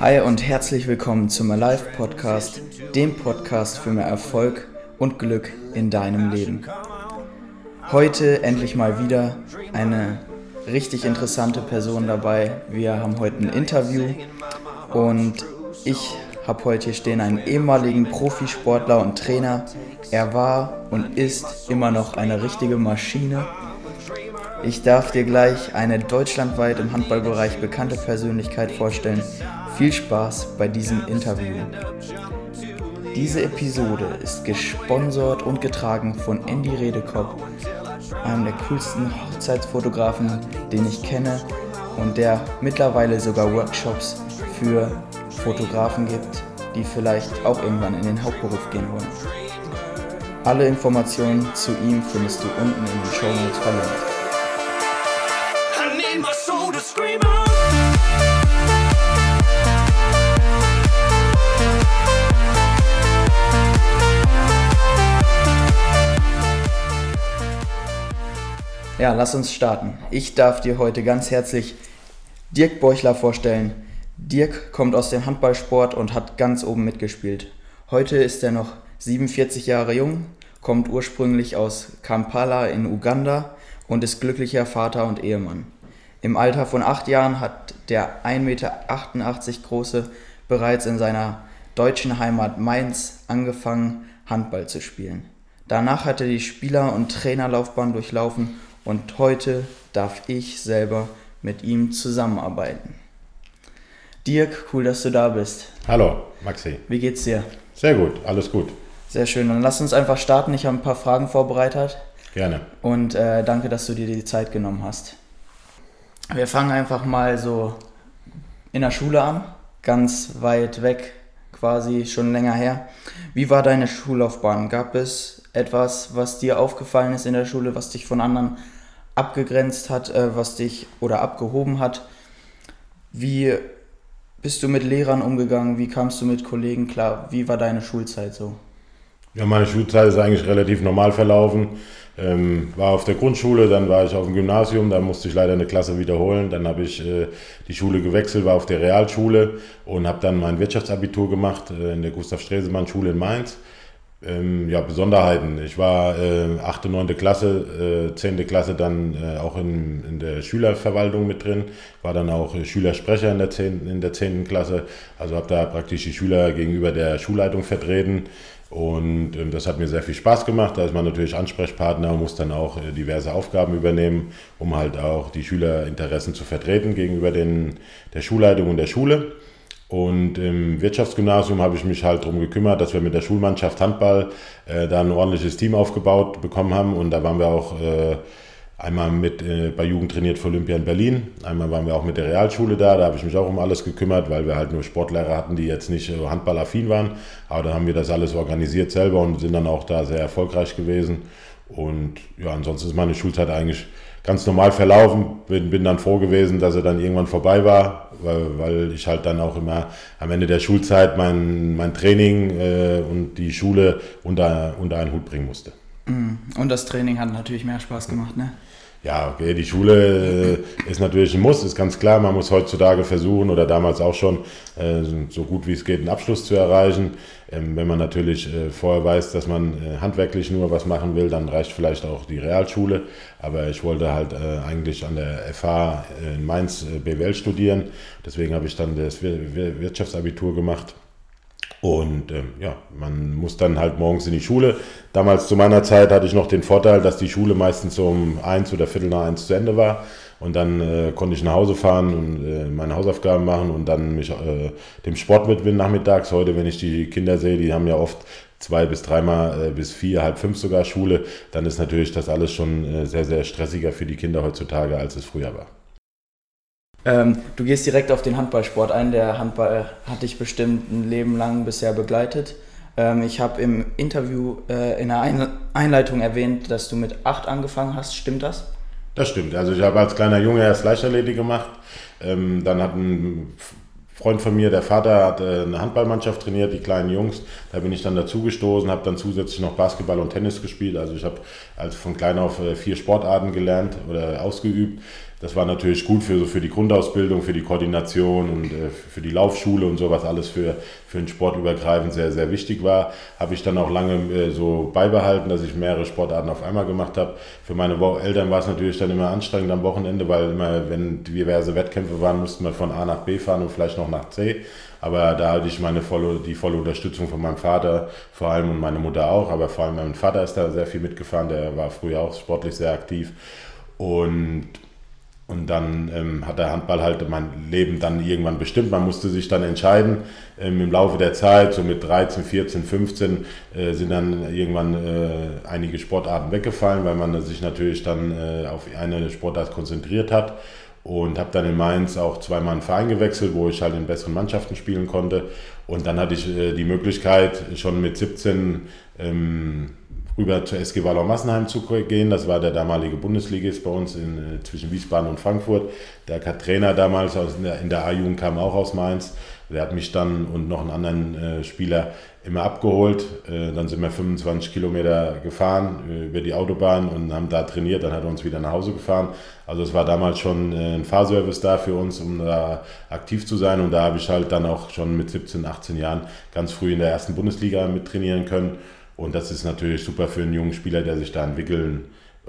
Hi und herzlich willkommen zum Alive Podcast, dem Podcast für mehr Erfolg und Glück in deinem Leben. Heute endlich mal wieder eine richtig interessante Person dabei. Wir haben heute ein Interview und ich habe heute hier stehen einen ehemaligen Profisportler und Trainer. Er war und ist immer noch eine richtige Maschine. Ich darf dir gleich eine deutschlandweit im Handballbereich bekannte Persönlichkeit vorstellen. Viel Spaß bei diesem Interview. Diese Episode ist gesponsert und getragen von Andy Redekopp, einem der coolsten Hochzeitsfotografen, den ich kenne und der mittlerweile sogar Workshops für Fotografen gibt, die vielleicht auch irgendwann in den Hauptberuf gehen wollen. Alle Informationen zu ihm findest du unten in den Show Notes verlinkt. Ja, lass uns starten. Ich darf dir heute ganz herzlich Dirk Beuchler vorstellen. Dirk kommt aus dem Handballsport und hat ganz oben mitgespielt. Heute ist er noch 47 Jahre jung, kommt ursprünglich aus Kampala in Uganda und ist glücklicher Vater und Ehemann. Im Alter von acht Jahren hat der 1,88 Meter große bereits in seiner deutschen Heimat Mainz angefangen, Handball zu spielen. Danach hat er die Spieler- und Trainerlaufbahn durchlaufen und heute darf ich selber mit ihm zusammenarbeiten. Dirk, cool, dass du da bist. Hallo, Maxi. Wie geht's dir? Sehr gut, alles gut. Sehr schön. Dann lass uns einfach starten. Ich habe ein paar Fragen vorbereitet Gerne. und äh, danke, dass du dir die Zeit genommen hast. Wir fangen einfach mal so in der Schule an, ganz weit weg, quasi schon länger her. Wie war deine Schullaufbahn? Gab es etwas, was dir aufgefallen ist in der Schule, was dich von anderen abgegrenzt hat, äh, was dich oder abgehoben hat? Wie bist du mit Lehrern umgegangen? Wie kamst du mit Kollegen klar? Wie war deine Schulzeit so? Ja, meine Schulzeit ist eigentlich relativ normal verlaufen. Ähm, war auf der Grundschule, dann war ich auf dem Gymnasium, da musste ich leider eine Klasse wiederholen. Dann habe ich äh, die Schule gewechselt, war auf der Realschule und habe dann mein Wirtschaftsabitur gemacht äh, in der Gustav-Stresemann-Schule in Mainz. Ähm, ja, Besonderheiten. Ich war äh, 8., 9. Klasse, äh, 10. Klasse dann äh, auch in, in der Schülerverwaltung mit drin, war dann auch äh, Schülersprecher in der 10. In der 10. Klasse, also habe da praktisch die Schüler gegenüber der Schulleitung vertreten und ähm, das hat mir sehr viel Spaß gemacht. Da ist man natürlich Ansprechpartner und muss dann auch äh, diverse Aufgaben übernehmen, um halt auch die Schülerinteressen zu vertreten gegenüber den, der Schulleitung und der Schule. Und im Wirtschaftsgymnasium habe ich mich halt darum gekümmert, dass wir mit der Schulmannschaft Handball äh, da ein ordentliches Team aufgebaut bekommen haben. Und da waren wir auch äh, einmal mit äh, bei Jugend trainiert für Olympia in Berlin. Einmal waren wir auch mit der Realschule da. Da habe ich mich auch um alles gekümmert, weil wir halt nur Sportlehrer hatten, die jetzt nicht äh, handballaffin waren. Aber da haben wir das alles organisiert selber und sind dann auch da sehr erfolgreich gewesen. Und ja, ansonsten ist meine Schulzeit eigentlich ganz normal verlaufen. Bin, bin dann froh gewesen, dass er dann irgendwann vorbei war, weil, weil ich halt dann auch immer am Ende der Schulzeit mein, mein Training äh, und die Schule unter, unter einen Hut bringen musste. Und das Training hat natürlich mehr Spaß gemacht, ne? Ja, okay, die Schule äh, ist natürlich ein Muss, ist ganz klar. Man muss heutzutage versuchen oder damals auch schon äh, so gut wie es geht einen Abschluss zu erreichen. Ähm, wenn man natürlich äh, vorher weiß, dass man handwerklich nur was machen will, dann reicht vielleicht auch die Realschule. Aber ich wollte halt eigentlich an der FH in Mainz BWL studieren. Deswegen habe ich dann das Wir Wir Wirtschaftsabitur gemacht. Und ähm, ja, man muss dann halt morgens in die Schule. Damals zu meiner Zeit hatte ich noch den Vorteil, dass die Schule meistens um eins oder Viertel nach eins zu Ende war. Und dann äh, konnte ich nach Hause fahren und äh, meine Hausaufgaben machen und dann mich äh, dem Sport widmen nachmittags. Heute, wenn ich die Kinder sehe, die haben ja oft zwei bis dreimal äh, bis vier, halb fünf sogar Schule, dann ist natürlich das alles schon äh, sehr, sehr stressiger für die Kinder heutzutage, als es früher war. Ähm, du gehst direkt auf den Handballsport ein. Der Handball hat dich bestimmt ein Leben lang bisher begleitet. Ähm, ich habe im Interview äh, in der Ein Einleitung erwähnt, dass du mit acht angefangen hast. Stimmt das? Das stimmt. Also ich habe als kleiner Junge erst Leichtathletik gemacht. Ähm, dann hat ein Freund von mir, der Vater, hat äh, eine Handballmannschaft trainiert, die kleinen Jungs. Da bin ich dann dazugestoßen, habe dann zusätzlich noch Basketball und Tennis gespielt. Also ich habe also von klein auf äh, vier Sportarten gelernt oder ausgeübt. Das war natürlich gut für, so für die Grundausbildung, für die Koordination und äh, für die Laufschule und sowas alles für, für den Sport übergreifend sehr, sehr wichtig war. Habe ich dann auch lange äh, so beibehalten, dass ich mehrere Sportarten auf einmal gemacht habe. Für meine Eltern war es natürlich dann immer anstrengend am Wochenende, weil immer, wenn diverse Wettkämpfe waren, mussten wir von A nach B fahren und vielleicht noch nach C. Aber da hatte ich meine volle, die volle Unterstützung von meinem Vater vor allem und meine Mutter auch. Aber vor allem mein Vater ist da sehr viel mitgefahren, der war früher auch sportlich sehr aktiv. Und und dann ähm, hat der Handball halt mein Leben dann irgendwann bestimmt. Man musste sich dann entscheiden. Ähm, Im Laufe der Zeit, so mit 13, 14, 15, äh, sind dann irgendwann äh, einige Sportarten weggefallen, weil man sich natürlich dann äh, auf eine Sportart konzentriert hat. Und habe dann in Mainz auch zweimal einen Verein gewechselt, wo ich halt in besseren Mannschaften spielen konnte. Und dann hatte ich äh, die Möglichkeit, schon mit 17 ähm, rüber zur SG Wallau Massenheim zu gehen. Das war der damalige Bundesligist bei uns in, äh, zwischen Wiesbaden und Frankfurt. Der Trainer damals aus, in der, A-Jugend kam auch aus Mainz. Der hat mich dann und noch einen anderen äh, Spieler immer abgeholt. Äh, dann sind wir 25 Kilometer gefahren äh, über die Autobahn und haben da trainiert. Dann hat er uns wieder nach Hause gefahren. Also es war damals schon äh, ein Fahrservice da für uns, um da aktiv zu sein. Und da habe ich halt dann auch schon mit 17, 18 Jahren ganz früh in der ersten Bundesliga mit trainieren können. Und das ist natürlich super für einen jungen Spieler, der sich da entwickeln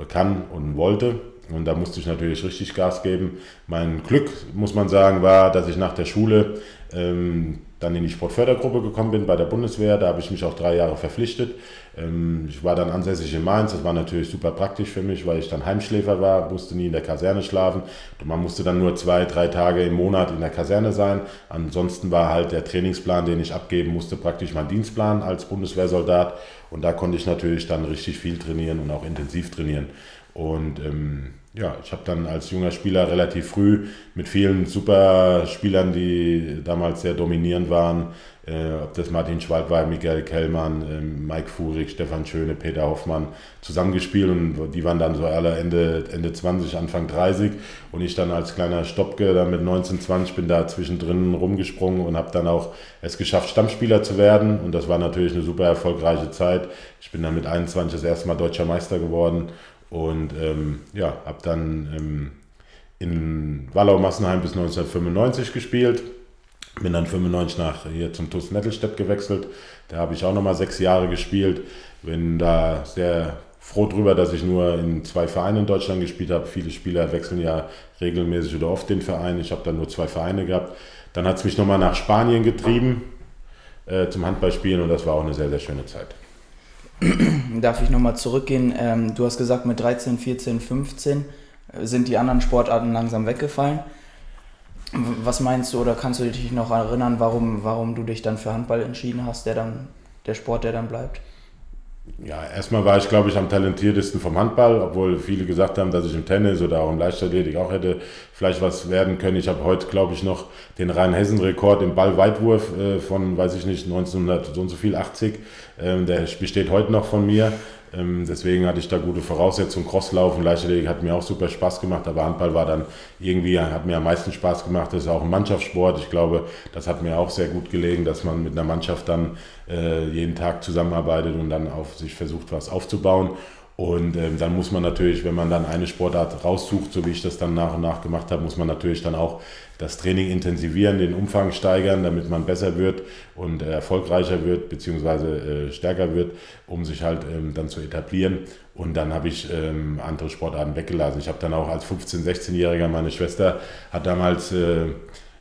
kann und wollte. Und da musste ich natürlich richtig Gas geben. Mein Glück, muss man sagen, war, dass ich nach der Schule ähm, dann in die Sportfördergruppe gekommen bin bei der Bundeswehr. Da habe ich mich auch drei Jahre verpflichtet. Ähm, ich war dann ansässig in Mainz. Das war natürlich super praktisch für mich, weil ich dann Heimschläfer war, musste nie in der Kaserne schlafen. Man musste dann nur zwei, drei Tage im Monat in der Kaserne sein. Ansonsten war halt der Trainingsplan, den ich abgeben musste, praktisch mein Dienstplan als Bundeswehrsoldat. Und da konnte ich natürlich dann richtig viel trainieren und auch intensiv trainieren. Und ähm, ja, ich habe dann als junger Spieler relativ früh mit vielen super Spielern, die damals sehr dominierend waren, äh, ob das Martin Schwald war, Michael Kellmann, äh, Mike Fuhrig, Stefan Schöne, Peter Hoffmann, zusammengespielt und die waren dann so alle Ende, Ende 20, Anfang 30 und ich dann als kleiner Stoppke dann mit 19, 20 bin da zwischendrin rumgesprungen und habe dann auch es geschafft, Stammspieler zu werden. Und das war natürlich eine super erfolgreiche Zeit. Ich bin dann mit 21 das erste Mal deutscher Meister geworden und ähm, ja, habe dann ähm, in Wallau-Massenheim bis 1995 gespielt. Bin dann 95 nach hier zum TuS Nettelstedt gewechselt. Da habe ich auch nochmal sechs Jahre gespielt. Bin da sehr froh drüber, dass ich nur in zwei Vereinen in Deutschland gespielt habe. Viele Spieler wechseln ja regelmäßig oder oft den Verein. Ich habe dann nur zwei Vereine gehabt. Dann hat es mich nochmal nach Spanien getrieben äh, zum Handballspielen und das war auch eine sehr, sehr schöne Zeit. Darf ich nochmal zurückgehen? Ähm, du hast gesagt, mit 13, 14, 15 sind die anderen Sportarten langsam weggefallen. Was meinst du oder kannst du dich noch erinnern, warum, warum du dich dann für Handball entschieden hast, der dann der Sport, der dann bleibt? Ja, erstmal war ich, glaube ich, am talentiertesten vom Handball, obwohl viele gesagt haben, dass ich im Tennis oder auch im Leichtathletik auch hätte vielleicht was werden können. Ich habe heute, glaube ich, noch den Rhein-Hessen-Rekord im Ballweitwurf äh, von, weiß ich nicht, 1900 so und so viel, 80. Ähm, der besteht heute noch von mir. Ähm, deswegen hatte ich da gute Voraussetzungen. Crosslaufen, Leichtathletik hat mir auch super Spaß gemacht, aber Handball war dann irgendwie, hat mir am meisten Spaß gemacht. Das ist auch ein Mannschaftssport. Ich glaube, das hat mir auch sehr gut gelegen, dass man mit einer Mannschaft dann äh, jeden Tag zusammenarbeitet und dann auf sich versucht, was aufzubauen. Und ähm, dann muss man natürlich, wenn man dann eine Sportart raussucht, so wie ich das dann nach und nach gemacht habe, muss man natürlich dann auch das Training intensivieren, den Umfang steigern, damit man besser wird und äh, erfolgreicher wird, beziehungsweise äh, stärker wird, um sich halt ähm, dann zu etablieren. Und dann habe ich ähm, andere Sportarten weggelassen. Ich habe dann auch als 15-, 16-Jähriger, meine Schwester hat damals... Äh,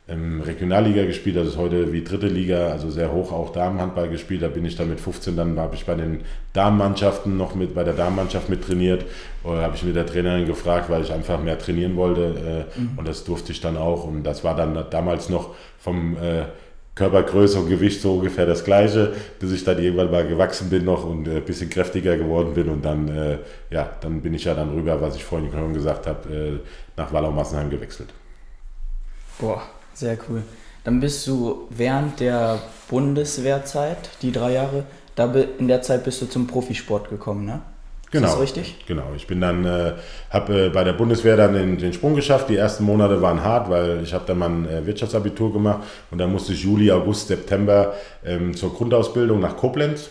ähm, Regionalliga gespielt, das ist heute wie dritte Liga, also sehr hoch auch Damenhandball gespielt. Da bin ich dann mit 15, dann habe ich bei den Damenmannschaften noch mit, bei der Damenmannschaft mit trainiert. Oder habe ich mit der Trainerin gefragt, weil ich einfach mehr trainieren wollte. Äh, mhm. Und das durfte ich dann auch. Und das war dann damals noch vom äh, Körpergröße und Gewicht so ungefähr das gleiche, bis ich dann irgendwann mal gewachsen bin noch und ein äh, bisschen kräftiger geworden bin. Und dann, äh, ja, dann bin ich ja dann rüber, was ich vorhin schon gesagt habe, äh, nach Wallau-Massenheim gewechselt. Boah, sehr cool. Dann bist du während der Bundeswehrzeit, die drei Jahre, da in der Zeit bist du zum Profisport gekommen, ne? Genau. Ist das richtig? Genau. Ich bin dann, äh, habe äh, bei der Bundeswehr dann den, den, Sprung geschafft. Die ersten Monate waren hart, weil ich habe dann mein äh, Wirtschaftsabitur gemacht und dann musste ich Juli, August, September ähm, zur Grundausbildung nach Koblenz.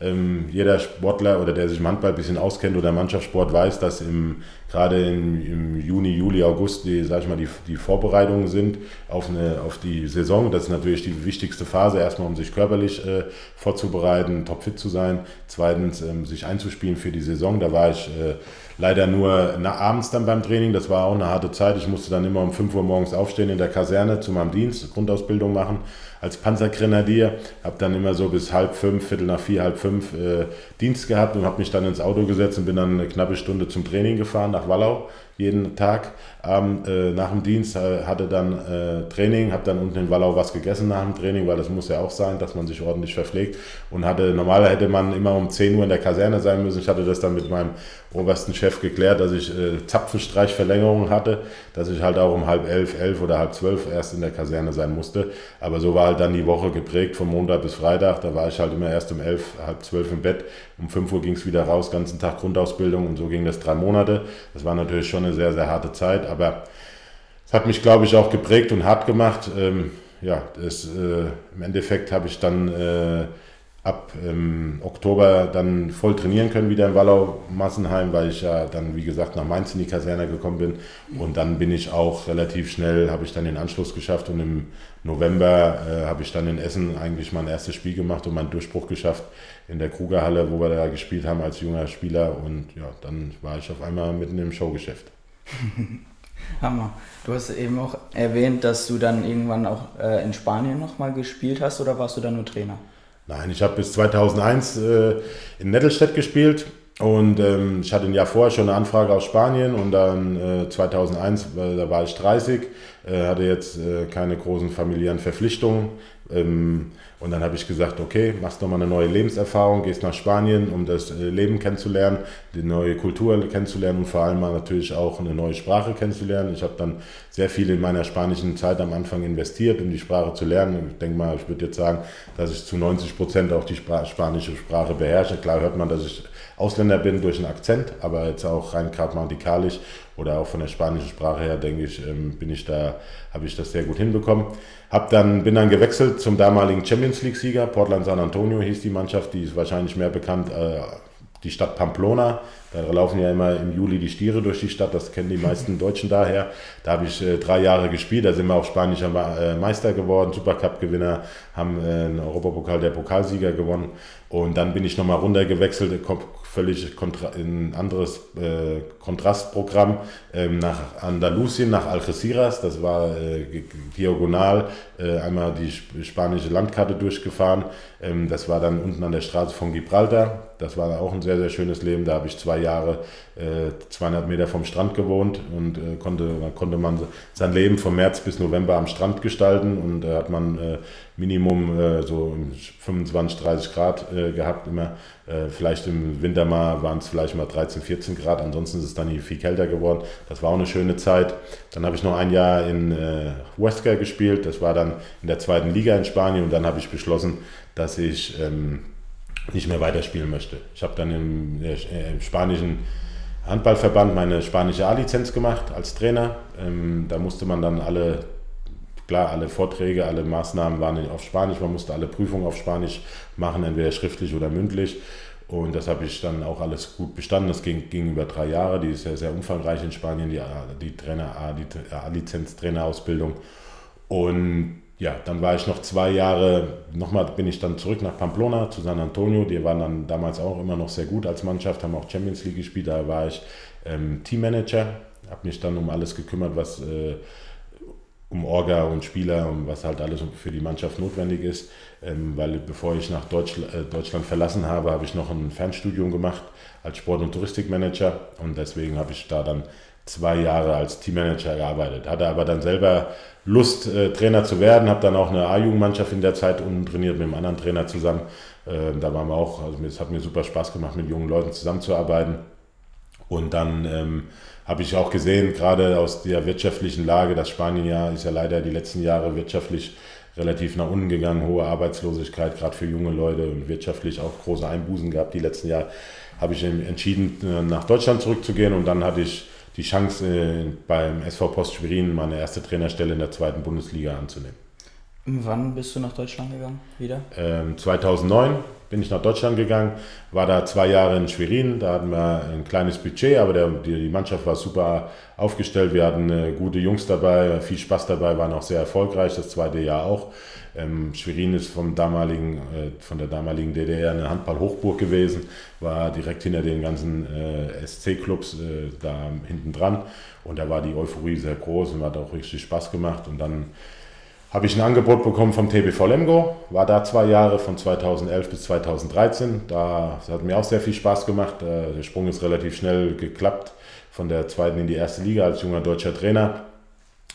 Ähm, jeder Sportler oder der sich im Handball ein bisschen auskennt oder Mannschaftssport weiß, dass im gerade im, im, Juni, Juli, August, die, sag ich mal, die, die Vorbereitungen sind auf, eine, auf die Saison. Das ist natürlich die wichtigste Phase, erstmal um sich körperlich äh, vorzubereiten, topfit zu sein. Zweitens, ähm, sich einzuspielen für die Saison. Da war ich äh, leider nur na, abends dann beim Training. Das war auch eine harte Zeit. Ich musste dann immer um 5 Uhr morgens aufstehen in der Kaserne zu meinem Dienst, Grundausbildung machen als Panzergrenadier. Habe dann immer so bis halb fünf, Viertel nach vier, halb fünf äh, Dienst gehabt und habe mich dann ins Auto gesetzt und bin dann eine knappe Stunde zum Training gefahren nach Wallau jeden Tag. Ähm, äh, nach dem Dienst äh, hatte dann äh, Training, habe dann unten in Wallau was gegessen nach dem Training, weil das muss ja auch sein, dass man sich ordentlich verpflegt. Und hatte, normaler hätte man immer um 10 Uhr in der Kaserne sein müssen. Ich hatte das dann mit meinem obersten Chef geklärt, dass ich äh, Zapfenstreichverlängerungen hatte, dass ich halt auch um halb elf, elf oder halb zwölf erst in der Kaserne sein musste. Aber so war halt dann die Woche geprägt, von Montag bis Freitag. Da war ich halt immer erst um elf, halb zwölf im Bett. Um fünf Uhr ging es wieder raus, ganzen Tag Grundausbildung und so ging das drei Monate. Das war natürlich schon eine sehr, sehr harte Zeit, aber es hat mich, glaube ich, auch geprägt und hart gemacht. Ähm, ja, das, äh, im Endeffekt habe ich dann äh, ab ähm, Oktober dann voll trainieren können wieder in Wallau-Massenheim, weil ich ja dann, wie gesagt, nach Mainz in die Kaserne gekommen bin. Und dann bin ich auch relativ schnell, habe ich dann den Anschluss geschafft und im November äh, habe ich dann in Essen eigentlich mein erstes Spiel gemacht und meinen Durchbruch geschafft in der Krugerhalle, wo wir da gespielt haben als junger Spieler. Und ja, dann war ich auf einmal mitten im Showgeschäft. Hammer. Du hast eben auch erwähnt, dass du dann irgendwann auch äh, in Spanien nochmal gespielt hast oder warst du dann nur Trainer? Nein, ich habe bis 2001 äh, in Nettelstedt gespielt und ähm, ich hatte ein Jahr vorher schon eine Anfrage aus Spanien und dann äh, 2001, äh, da war ich 30, äh, hatte jetzt äh, keine großen familiären Verpflichtungen. Ähm, und dann habe ich gesagt, okay, machst nochmal eine neue Lebenserfahrung, gehst nach Spanien, um das äh, Leben kennenzulernen, die neue Kultur kennenzulernen und vor allem mal natürlich auch eine neue Sprache kennenzulernen. Ich habe dann sehr viel in meiner spanischen Zeit am Anfang investiert, um die Sprache zu lernen. Ich denke mal, ich würde jetzt sagen, dass ich zu 90 Prozent auch die Spra spanische Sprache beherrsche. Klar hört man, dass ich Ausländer bin durch einen Akzent, aber jetzt auch rein grammatikalisch oder auch von der spanischen Sprache her, denke ich, ähm, bin ich da, habe ich das sehr gut hinbekommen. Hab dann, bin dann gewechselt zum damaligen Champions League-Sieger, Portland San Antonio hieß die Mannschaft, die ist wahrscheinlich mehr bekannt, äh, die Stadt Pamplona. Da laufen ja immer im Juli die Stiere durch die Stadt, das kennen die meisten Deutschen daher. Da habe ich äh, drei Jahre gespielt, da sind wir auch spanischer äh, Meister geworden, Supercup-Gewinner, haben äh, einen Europapokal der Pokalsieger gewonnen. Und dann bin ich nochmal runtergewechselt, völlig kontra ein anderes äh, Kontrastprogramm ähm, nach Andalusien, nach Algeciras. Das war äh, diagonal äh, einmal die sp spanische Landkarte durchgefahren. Ähm, das war dann unten an der Straße von Gibraltar. Das war auch ein sehr, sehr schönes Leben. Da habe ich zwei Jahre 200 äh, Meter vom Strand gewohnt und äh, konnte, konnte man sein Leben von März bis November am Strand gestalten und da hat man äh, Minimum so 25, 30 Grad gehabt immer. vielleicht im Winter mal waren es vielleicht mal 13, 14 Grad, ansonsten ist es dann viel kälter geworden. Das war auch eine schöne Zeit. Dann habe ich noch ein Jahr in Huesca gespielt, das war dann in der zweiten Liga in Spanien und dann habe ich beschlossen, dass ich ähm, nicht mehr weiterspielen möchte. Ich habe dann im, im spanischen Handballverband meine spanische A-Lizenz gemacht als Trainer. Ähm, da musste man dann alle, klar, alle Vorträge, alle Maßnahmen waren auf Spanisch. Man musste alle Prüfungen auf Spanisch machen, entweder schriftlich oder mündlich. Und das habe ich dann auch alles gut bestanden. Das ging, ging über drei Jahre. Die ist ja sehr umfangreich in Spanien, die, die Trainer, die A-Lizenz-Trainerausbildung. Und ja, dann war ich noch zwei Jahre, nochmal bin ich dann zurück nach Pamplona zu San Antonio. Die waren dann damals auch immer noch sehr gut als Mannschaft, haben auch Champions League gespielt. Da war ich ähm, Teammanager, habe mich dann um alles gekümmert, was äh, um Orga und Spieler und was halt alles für die Mannschaft notwendig ist. Ähm, weil bevor ich nach Deutschland, äh, Deutschland verlassen habe, habe ich noch ein Fernstudium gemacht als Sport- und Touristikmanager und deswegen habe ich da dann zwei Jahre als Teammanager gearbeitet. Hatte aber dann selber Lust, äh, Trainer zu werden. Habe dann auch eine A-Jugendmannschaft in der Zeit unten trainiert mit einem anderen Trainer zusammen. Äh, da waren wir auch, also es hat mir super Spaß gemacht, mit jungen Leuten zusammenzuarbeiten. Und dann ähm, habe ich auch gesehen, gerade aus der wirtschaftlichen Lage, dass Spanien ja, ist ja leider die letzten Jahre wirtschaftlich relativ nach unten gegangen, hohe Arbeitslosigkeit, gerade für junge Leute und wirtschaftlich auch große Einbußen gehabt die letzten Jahre, habe ich entschieden, äh, nach Deutschland zurückzugehen und dann hatte ich die Chance, äh, beim SV Post Schwerin meine erste Trainerstelle in der zweiten Bundesliga anzunehmen. Wann bist du nach Deutschland gegangen wieder? Ähm, 2009 bin ich nach Deutschland gegangen, war da zwei Jahre in Schwerin, da hatten wir ein kleines Budget, aber der, die, die, Mannschaft war super aufgestellt, wir hatten äh, gute Jungs dabei, viel Spaß dabei, waren auch sehr erfolgreich, das zweite Jahr auch. Ähm, Schwerin ist vom damaligen, äh, von der damaligen DDR eine Handball-Hochburg gewesen, war direkt hinter den ganzen äh, SC-Clubs äh, da hinten dran und da war die Euphorie sehr groß und hat auch richtig Spaß gemacht und dann habe ich ein Angebot bekommen vom TBV Lemgo, war da zwei Jahre von 2011 bis 2013. Da hat mir auch sehr viel Spaß gemacht. Äh, der Sprung ist relativ schnell geklappt von der zweiten in die erste Liga als junger deutscher Trainer.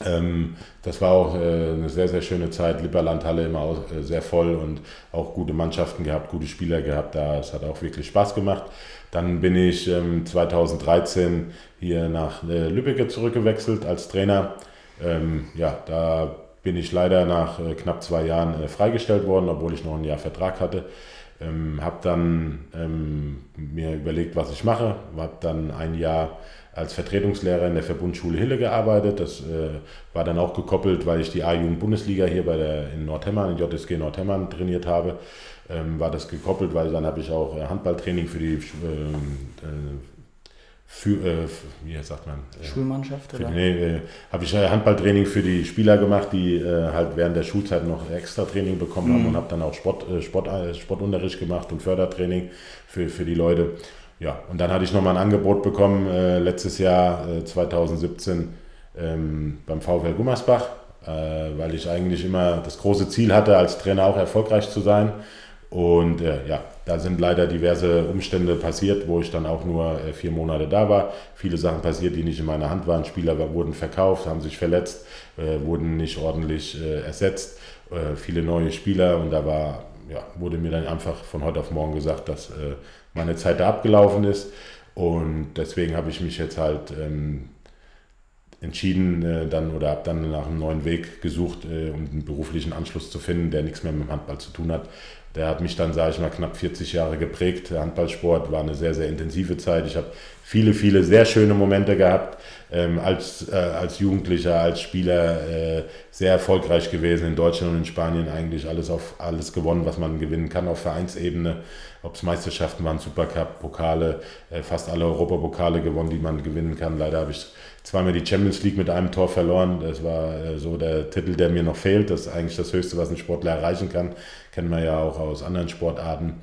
Ähm, das war auch äh, eine sehr, sehr schöne Zeit. Lipperlandhalle immer äh, sehr voll und auch gute Mannschaften gehabt, gute Spieler gehabt. Da es hat auch wirklich Spaß gemacht. Dann bin ich 2013 ähm, hier nach Lübeck zurückgewechselt als Trainer. Ähm, ja, da bin ich leider nach äh, knapp zwei Jahren äh, freigestellt worden, obwohl ich noch ein Jahr Vertrag hatte. Ähm, habe dann ähm, mir überlegt, was ich mache. Habe dann ein Jahr als Vertretungslehrer in der Verbundschule Hille gearbeitet. Das äh, war dann auch gekoppelt, weil ich die A-Jugend-Bundesliga hier bei der, in Nordhemmern, in JSG Nordhemmern trainiert habe. Ähm, war das gekoppelt, weil dann habe ich auch äh, Handballtraining für die ähm, äh, für, äh, wie sagt man? Äh, Schulmannschaft oder? Nee, äh, habe ich Handballtraining für die Spieler gemacht, die halt während der Schulzeit noch extra Training bekommen mhm. haben und habe dann auch Sport, Sport, Sportunterricht gemacht und Fördertraining für, für die Leute. Ja, und dann hatte ich nochmal ein Angebot bekommen letztes Jahr 2017 ähm, beim VfL Gummersbach, weil ich eigentlich immer das große Ziel hatte, als Trainer auch erfolgreich zu sein. Und äh, ja, da sind leider diverse Umstände passiert, wo ich dann auch nur äh, vier Monate da war. Viele Sachen passiert, die nicht in meiner Hand waren. Spieler wurden verkauft, haben sich verletzt, äh, wurden nicht ordentlich äh, ersetzt. Äh, viele neue Spieler und da war, ja, wurde mir dann einfach von heute auf morgen gesagt, dass äh, meine Zeit da abgelaufen ist. Und deswegen habe ich mich jetzt halt ähm, entschieden äh, dann oder habe dann nach einem neuen Weg gesucht, äh, um einen beruflichen Anschluss zu finden, der nichts mehr mit dem Handball zu tun hat. Der hat mich dann, sage ich mal, knapp 40 Jahre geprägt. Der Handballsport war eine sehr, sehr intensive Zeit. Ich habe viele, viele sehr schöne Momente gehabt. Ähm, als, äh, als Jugendlicher, als Spieler äh, sehr erfolgreich gewesen in Deutschland und in Spanien eigentlich alles auf alles gewonnen, was man gewinnen kann auf Vereinsebene. Ob es Meisterschaften waren, Supercup, Pokale, äh, fast alle Europapokale gewonnen, die man gewinnen kann. Leider habe ich zweimal die Champions League mit einem Tor verloren. Das war äh, so der Titel, der mir noch fehlt. Das ist eigentlich das Höchste, was ein Sportler erreichen kann. Kennen wir ja auch aus anderen Sportarten.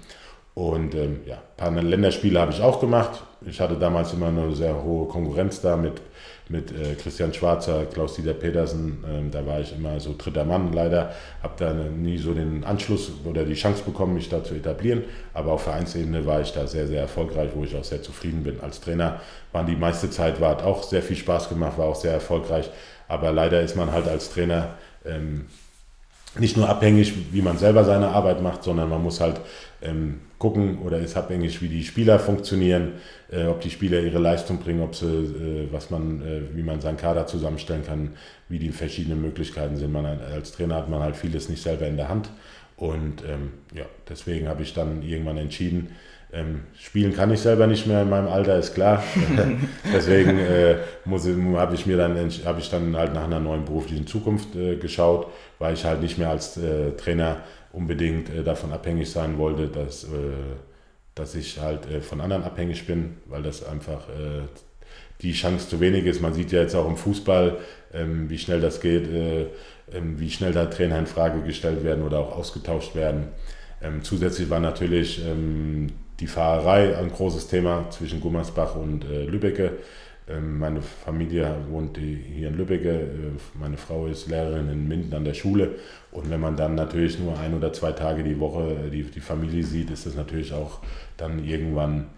Und ähm, ja, ein paar Länderspiele habe ich auch gemacht. Ich hatte damals immer eine sehr hohe Konkurrenz da mit, mit äh, Christian Schwarzer, Klaus-Dieter Petersen. Ähm, da war ich immer so dritter Mann leider. Habe da nie so den Anschluss oder die Chance bekommen, mich da zu etablieren. Aber auf Vereinsebene war ich da sehr, sehr erfolgreich, wo ich auch sehr zufrieden bin. Als Trainer waren die meiste Zeit, war, hat auch sehr viel Spaß gemacht, war auch sehr erfolgreich. Aber leider ist man halt als Trainer ähm, nicht nur abhängig, wie man selber seine Arbeit macht, sondern man muss halt ähm, gucken oder ist abhängig, wie die Spieler funktionieren, äh, ob die Spieler ihre Leistung bringen, ob sie, äh, was man, äh, wie man seinen Kader zusammenstellen kann, wie die verschiedenen Möglichkeiten sind. Man als Trainer hat man halt vieles nicht selber in der Hand und ähm, ja, deswegen habe ich dann irgendwann entschieden, ähm, spielen kann ich selber nicht mehr in meinem Alter, ist klar. Deswegen äh, habe ich mir dann habe ich dann halt nach einer neuen beruflichen Zukunft äh, geschaut, weil ich halt nicht mehr als äh, Trainer unbedingt äh, davon abhängig sein wollte, dass, äh, dass ich halt äh, von anderen abhängig bin, weil das einfach die Chance zu wenig ist. Man sieht ja jetzt auch im Fußball, ähm, wie schnell das geht, ähm, wie schnell da Trainer in Frage gestellt werden oder auch ausgetauscht werden. Ähm, zusätzlich war natürlich die Fahrerei ein großes Thema zwischen Gummersbach und äh, Lübbecke. Ähm, meine Familie wohnt hier in Lübbecke, äh, meine Frau ist Lehrerin in Minden an der Schule. Und wenn man dann natürlich nur ein oder zwei Tage die Woche äh, die, die Familie sieht, ist das natürlich auch dann irgendwann,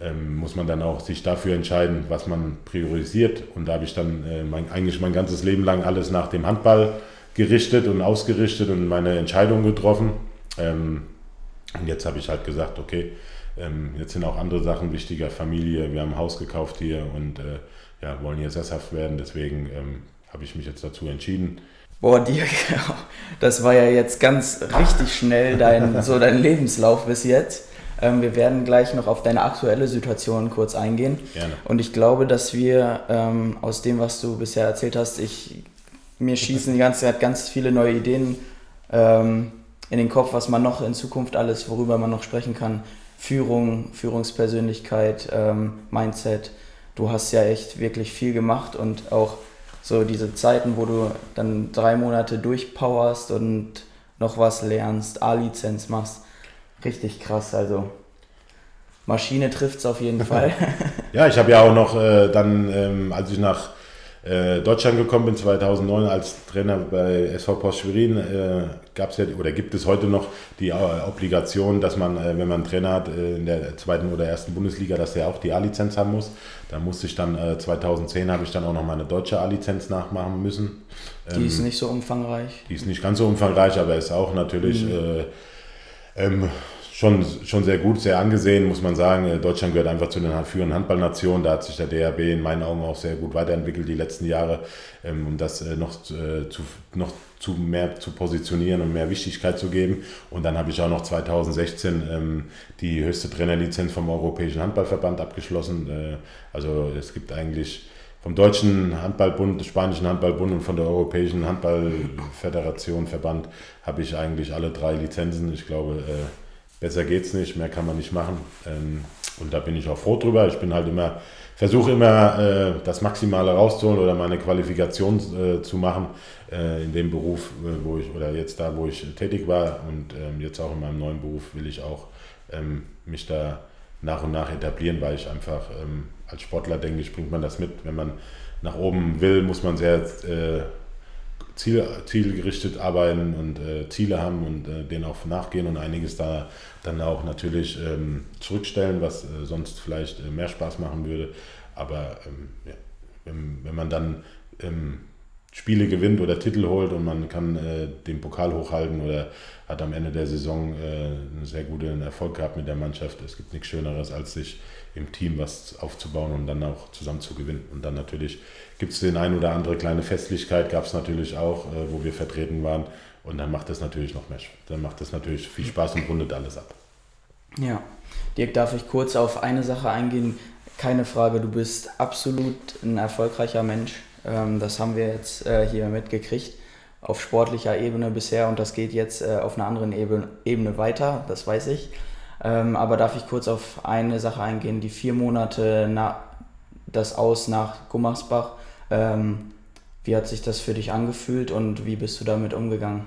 ähm, muss man dann auch sich dafür entscheiden, was man priorisiert. Und da habe ich dann äh, mein, eigentlich mein ganzes Leben lang alles nach dem Handball gerichtet und ausgerichtet und meine Entscheidung getroffen. Ähm, und jetzt habe ich halt gesagt, okay, ähm, jetzt sind auch andere Sachen wichtiger, Familie, wir haben ein Haus gekauft hier und äh, ja, wollen hier sesshaft werden, deswegen ähm, habe ich mich jetzt dazu entschieden. Boah, dir, das war ja jetzt ganz richtig schnell dein, so dein Lebenslauf bis jetzt. Ähm, wir werden gleich noch auf deine aktuelle Situation kurz eingehen. Gerne. Und ich glaube, dass wir ähm, aus dem, was du bisher erzählt hast, ich, mir schießen die ganze Zeit ganz viele neue Ideen ähm, in den Kopf, was man noch in Zukunft alles, worüber man noch sprechen kann. Führung, Führungspersönlichkeit, ähm, Mindset. Du hast ja echt wirklich viel gemacht und auch so diese Zeiten, wo du dann drei Monate durchpowerst und noch was lernst, A-Lizenz machst. Richtig krass, also Maschine trifft es auf jeden Fall. ja, ich habe ja auch noch äh, dann, ähm, als ich nach äh, Deutschland gekommen bin, 2009 als Trainer bei SV Post Schwerin, äh, gab es ja oder gibt es heute noch die äh, Obligation, dass man, äh, wenn man einen Trainer hat äh, in der zweiten oder ersten Bundesliga, dass der auch die A-Lizenz haben muss. Da musste ich dann, 2010 habe ich dann auch noch meine deutsche A-Lizenz nachmachen müssen. Die ähm, ist nicht so umfangreich. Die ist nicht ganz so umfangreich, aber ist auch natürlich... Mhm. Ähm, schon, schon sehr gut, sehr angesehen, muss man sagen. Äh, Deutschland gehört einfach zu den führenden Handballnationen. Da hat sich der DHB in meinen Augen auch sehr gut weiterentwickelt die letzten Jahre, ähm, um das äh, noch, äh, zu, noch zu mehr zu positionieren und mehr Wichtigkeit zu geben. Und dann habe ich auch noch 2016 ähm, die höchste Trainerlizenz vom Europäischen Handballverband abgeschlossen. Also es gibt eigentlich vom Deutschen Handballbund, Spanischen Handballbund und von der Europäischen Handballföderation, Verband, habe ich eigentlich alle drei Lizenzen. Ich glaube, besser geht's nicht, mehr kann man nicht machen. Ähm, und da bin ich auch froh drüber. Ich bin halt immer, versuche immer äh, das Maximale rauszuholen oder meine Qualifikation äh, zu machen äh, in dem Beruf, wo ich, oder jetzt da, wo ich tätig war und ähm, jetzt auch in meinem neuen Beruf will ich auch ähm, mich da nach und nach etablieren, weil ich einfach als Sportler denke ich, bringt man das mit. Wenn man nach oben will, muss man sehr Ziel, zielgerichtet arbeiten und äh, Ziele haben und äh, denen auch nachgehen und einiges da dann auch natürlich ähm, zurückstellen, was äh, sonst vielleicht äh, mehr Spaß machen würde. Aber ähm, ja, wenn, wenn, man dann ähm, Spiele gewinnt oder Titel holt und man kann äh, den Pokal hochhalten oder hat am Ende der Saison äh, einen sehr guten Erfolg gehabt mit der Mannschaft. Es gibt nichts Schöneres, als sich im Team was aufzubauen und dann auch zusammen zu gewinnen. Und dann natürlich gibt es den ein oder andere kleine Festlichkeit, gab es natürlich auch, äh, wo wir vertreten waren. Und dann macht das natürlich noch mehr. Dann macht das natürlich viel Spaß und rundet alles ab. Ja, Dirk, darf ich kurz auf eine Sache eingehen? Keine Frage, du bist absolut ein erfolgreicher Mensch. Ähm, das haben wir jetzt äh, hier mitgekriegt auf sportlicher Ebene bisher und das geht jetzt äh, auf einer anderen Ebene weiter, das weiß ich. Ähm, aber darf ich kurz auf eine Sache eingehen? Die vier Monate nach das Aus nach Gummersbach. Ähm, wie hat sich das für dich angefühlt und wie bist du damit umgegangen?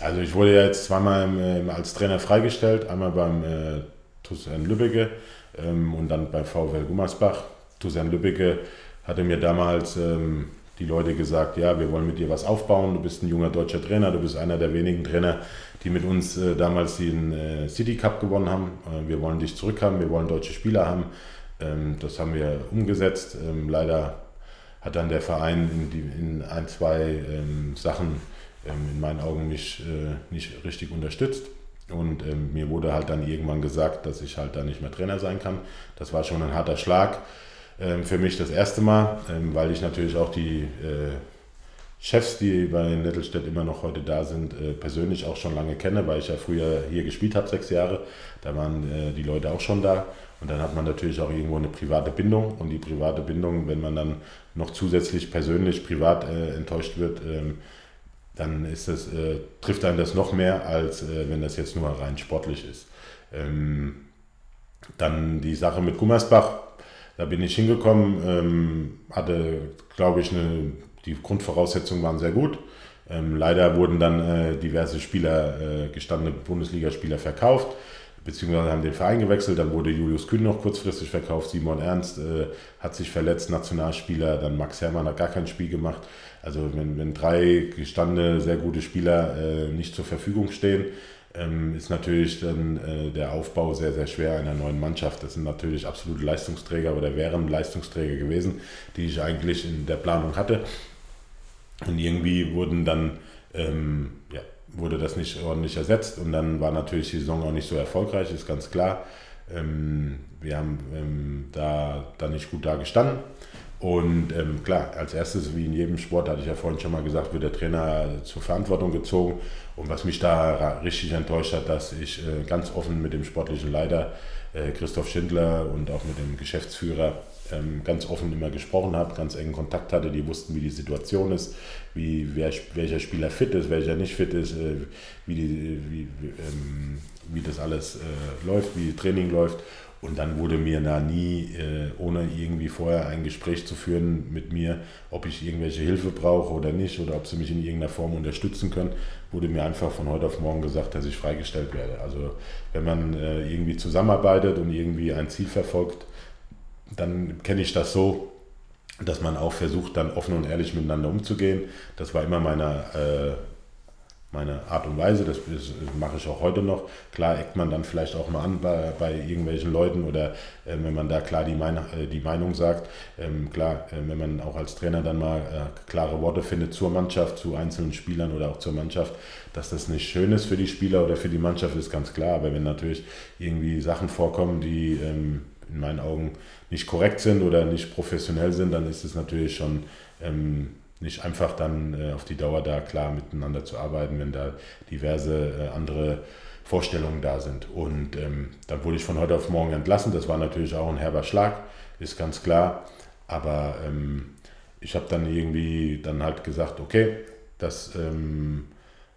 Also ich wurde ja jetzt zweimal ähm, als Trainer freigestellt, einmal beim äh, TuS Lübbecke ähm, und dann beim VfL Gummersbach. TuS Lübbecke hatte mir damals ähm, die Leute gesagt, ja, wir wollen mit dir was aufbauen, du bist ein junger deutscher Trainer, du bist einer der wenigen Trainer, die mit uns äh, damals den äh, City Cup gewonnen haben. Äh, wir wollen dich zurückhaben, wir wollen deutsche Spieler haben. Ähm, das haben wir umgesetzt. Ähm, leider hat dann der Verein in, die, in ein, zwei ähm, Sachen in meinen Augen nicht, äh, nicht richtig unterstützt. Und mir wurde halt dann irgendwann gesagt, dass ich halt da nicht mehr Trainer sein kann. Das war schon ein harter Schlag für mich das erste Mal, weil ich natürlich auch die äh, Chefs, die bei Nettelstedt immer noch heute da sind, äh, persönlich auch schon lange kenne, weil ich ja früher hier gespielt habe, sechs Jahre. Da waren die Leute auch schon da. Und dann hat man natürlich auch irgendwo eine private Bindung. Und die private Bindung, wenn man dann noch zusätzlich persönlich privat äh, enttäuscht wird, ähm, dann ist das, äh, trifft einen das noch mehr, als äh, wenn das jetzt nur rein sportlich ist. Ähm, dann die Sache mit Gummersbach, da bin ich hingekommen, ähm, hatte, glaube ich, eine, die Grundvoraussetzungen waren sehr gut. Ähm, leider wurden dann äh, diverse Spieler, äh, gestandene Bundesligaspieler verkauft, beziehungsweise haben den Verein gewechselt. Dann wurde Julius Kühn noch kurzfristig verkauft. Simon Ernst äh, hat sich verletzt, Nationalspieler. Dann Max Herrmann hat gar kein Spiel gemacht. Also wenn, wenn drei gestandene, sehr gute Spieler äh, nicht zur Verfügung stehen, ähm, ist natürlich dann äh, der Aufbau sehr, sehr schwer einer neuen Mannschaft. Das sind natürlich absolute Leistungsträger oder wären Leistungsträger gewesen, die ich eigentlich in der Planung hatte. Und irgendwie wurden dann, ähm, ja, wurde das nicht ordentlich ersetzt und dann war natürlich die Saison auch nicht so erfolgreich, ist ganz klar. Ähm, wir haben ähm, da dann nicht gut da gestanden. Und ähm, klar, als erstes, wie in jedem Sport, hatte ich ja vorhin schon mal gesagt, wird der Trainer zur Verantwortung gezogen. Und was mich da richtig enttäuscht hat, dass ich äh, ganz offen mit dem sportlichen Leiter äh, Christoph Schindler und auch mit dem Geschäftsführer ganz offen immer gesprochen habe, ganz engen Kontakt hatte, die wussten, wie die Situation ist, wie wer, welcher Spieler fit ist, welcher nicht fit ist, äh, wie, die, wie, ähm, wie das alles äh, läuft, wie Training läuft. Und dann wurde mir da nie, äh, ohne irgendwie vorher ein Gespräch zu führen mit mir, ob ich irgendwelche Hilfe brauche oder nicht oder ob sie mich in irgendeiner Form unterstützen können, wurde mir einfach von heute auf morgen gesagt, dass ich freigestellt werde. Also wenn man irgendwie zusammenarbeitet und irgendwie ein Ziel verfolgt, dann kenne ich das so, dass man auch versucht, dann offen und ehrlich miteinander umzugehen. Das war immer meine, äh, meine Art und Weise, das, das, mache ich auch heute noch. Klar eckt man dann vielleicht auch mal an bei, bei irgendwelchen Leuten oder äh, wenn man da klar die, mein, äh, die Meinung sagt. Ähm, klar, äh, wenn man auch als Trainer dann mal äh, klare Worte findet zur Mannschaft, zu einzelnen Spielern oder auch zur Mannschaft, dass das nicht schön ist für die Spieler oder für die Mannschaft, ist ganz klar. Aber wenn natürlich irgendwie Sachen vorkommen, die ähm, in meinen Augen nicht korrekt sind oder nicht professionell sind, dann ist es natürlich schon ähm, nicht einfach dann äh, auf die Dauer da klar miteinander zu arbeiten, wenn da diverse äh, andere Vorstellungen da sind. Und ähm, dann wurde ich von heute auf morgen entlassen. Das war natürlich auch ein herber Schlag, ist ganz klar. Aber ähm, ich habe dann irgendwie dann halt gesagt, okay, das ähm,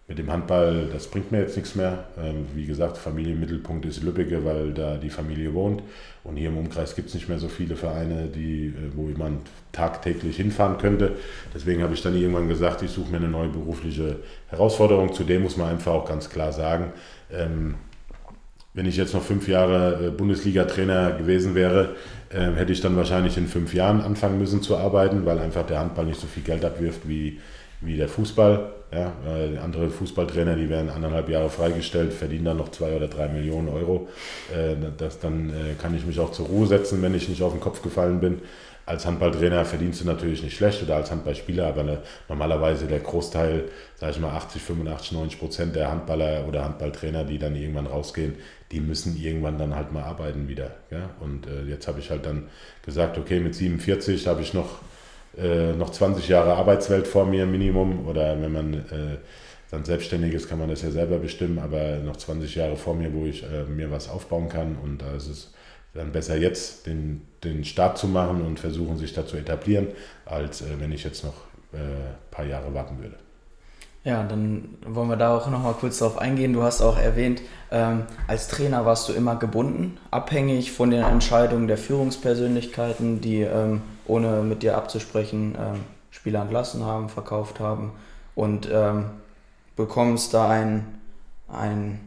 mit dem Handball, das bringt mir jetzt nichts mehr. Ähm, wie gesagt, Familienmittelpunkt ist Lübbecke, weil da die Familie wohnt. Und hier im Umkreis gibt es nicht mehr so viele Vereine, die, äh, wo jemand tagtäglich hinfahren könnte. Deswegen habe ich dann irgendwann gesagt, ich suche mir eine neue berufliche Herausforderung. Zudem muss man einfach auch ganz klar sagen, ähm, wenn ich jetzt noch fünf Jahre äh, Bundesliga-Trainer gewesen wäre, äh, hätte ich dann wahrscheinlich in fünf Jahren anfangen müssen zu arbeiten, weil einfach der Handball nicht so viel Geld abwirft wie, wie der Fußball. Ja, äh, andere Fußballtrainer, die werden anderthalb Jahre freigestellt, verdienen dann noch zwei oder drei Millionen Euro. Äh, das, dann äh, kann ich mich auch zur Ruhe setzen, wenn ich nicht auf den Kopf gefallen bin. Als Handballtrainer verdienst du natürlich nicht schlecht oder als Handballspieler, aber ne, normalerweise der Großteil, sage ich mal 80, 85, 90 Prozent der Handballer oder Handballtrainer, die dann irgendwann rausgehen, die müssen irgendwann dann halt mal arbeiten wieder. Ja? Und äh, jetzt habe ich halt dann gesagt, okay, mit 47 habe ich noch äh, noch 20 Jahre Arbeitswelt vor mir Minimum. Oder wenn man äh, dann selbstständig ist, kann man das ja selber bestimmen, aber noch 20 Jahre vor mir, wo ich äh, mir was aufbauen kann. Und da ist es dann besser jetzt den, den Start zu machen und versuchen sich da zu etablieren, als äh, wenn ich jetzt noch ein äh, paar Jahre warten würde. Ja, dann wollen wir da auch nochmal kurz drauf eingehen. Du hast auch erwähnt, ähm, als Trainer warst du immer gebunden, abhängig von den Entscheidungen der Führungspersönlichkeiten, die ähm, ohne mit dir abzusprechen ähm, Spieler entlassen haben, verkauft haben und ähm, bekommst da ein, ein,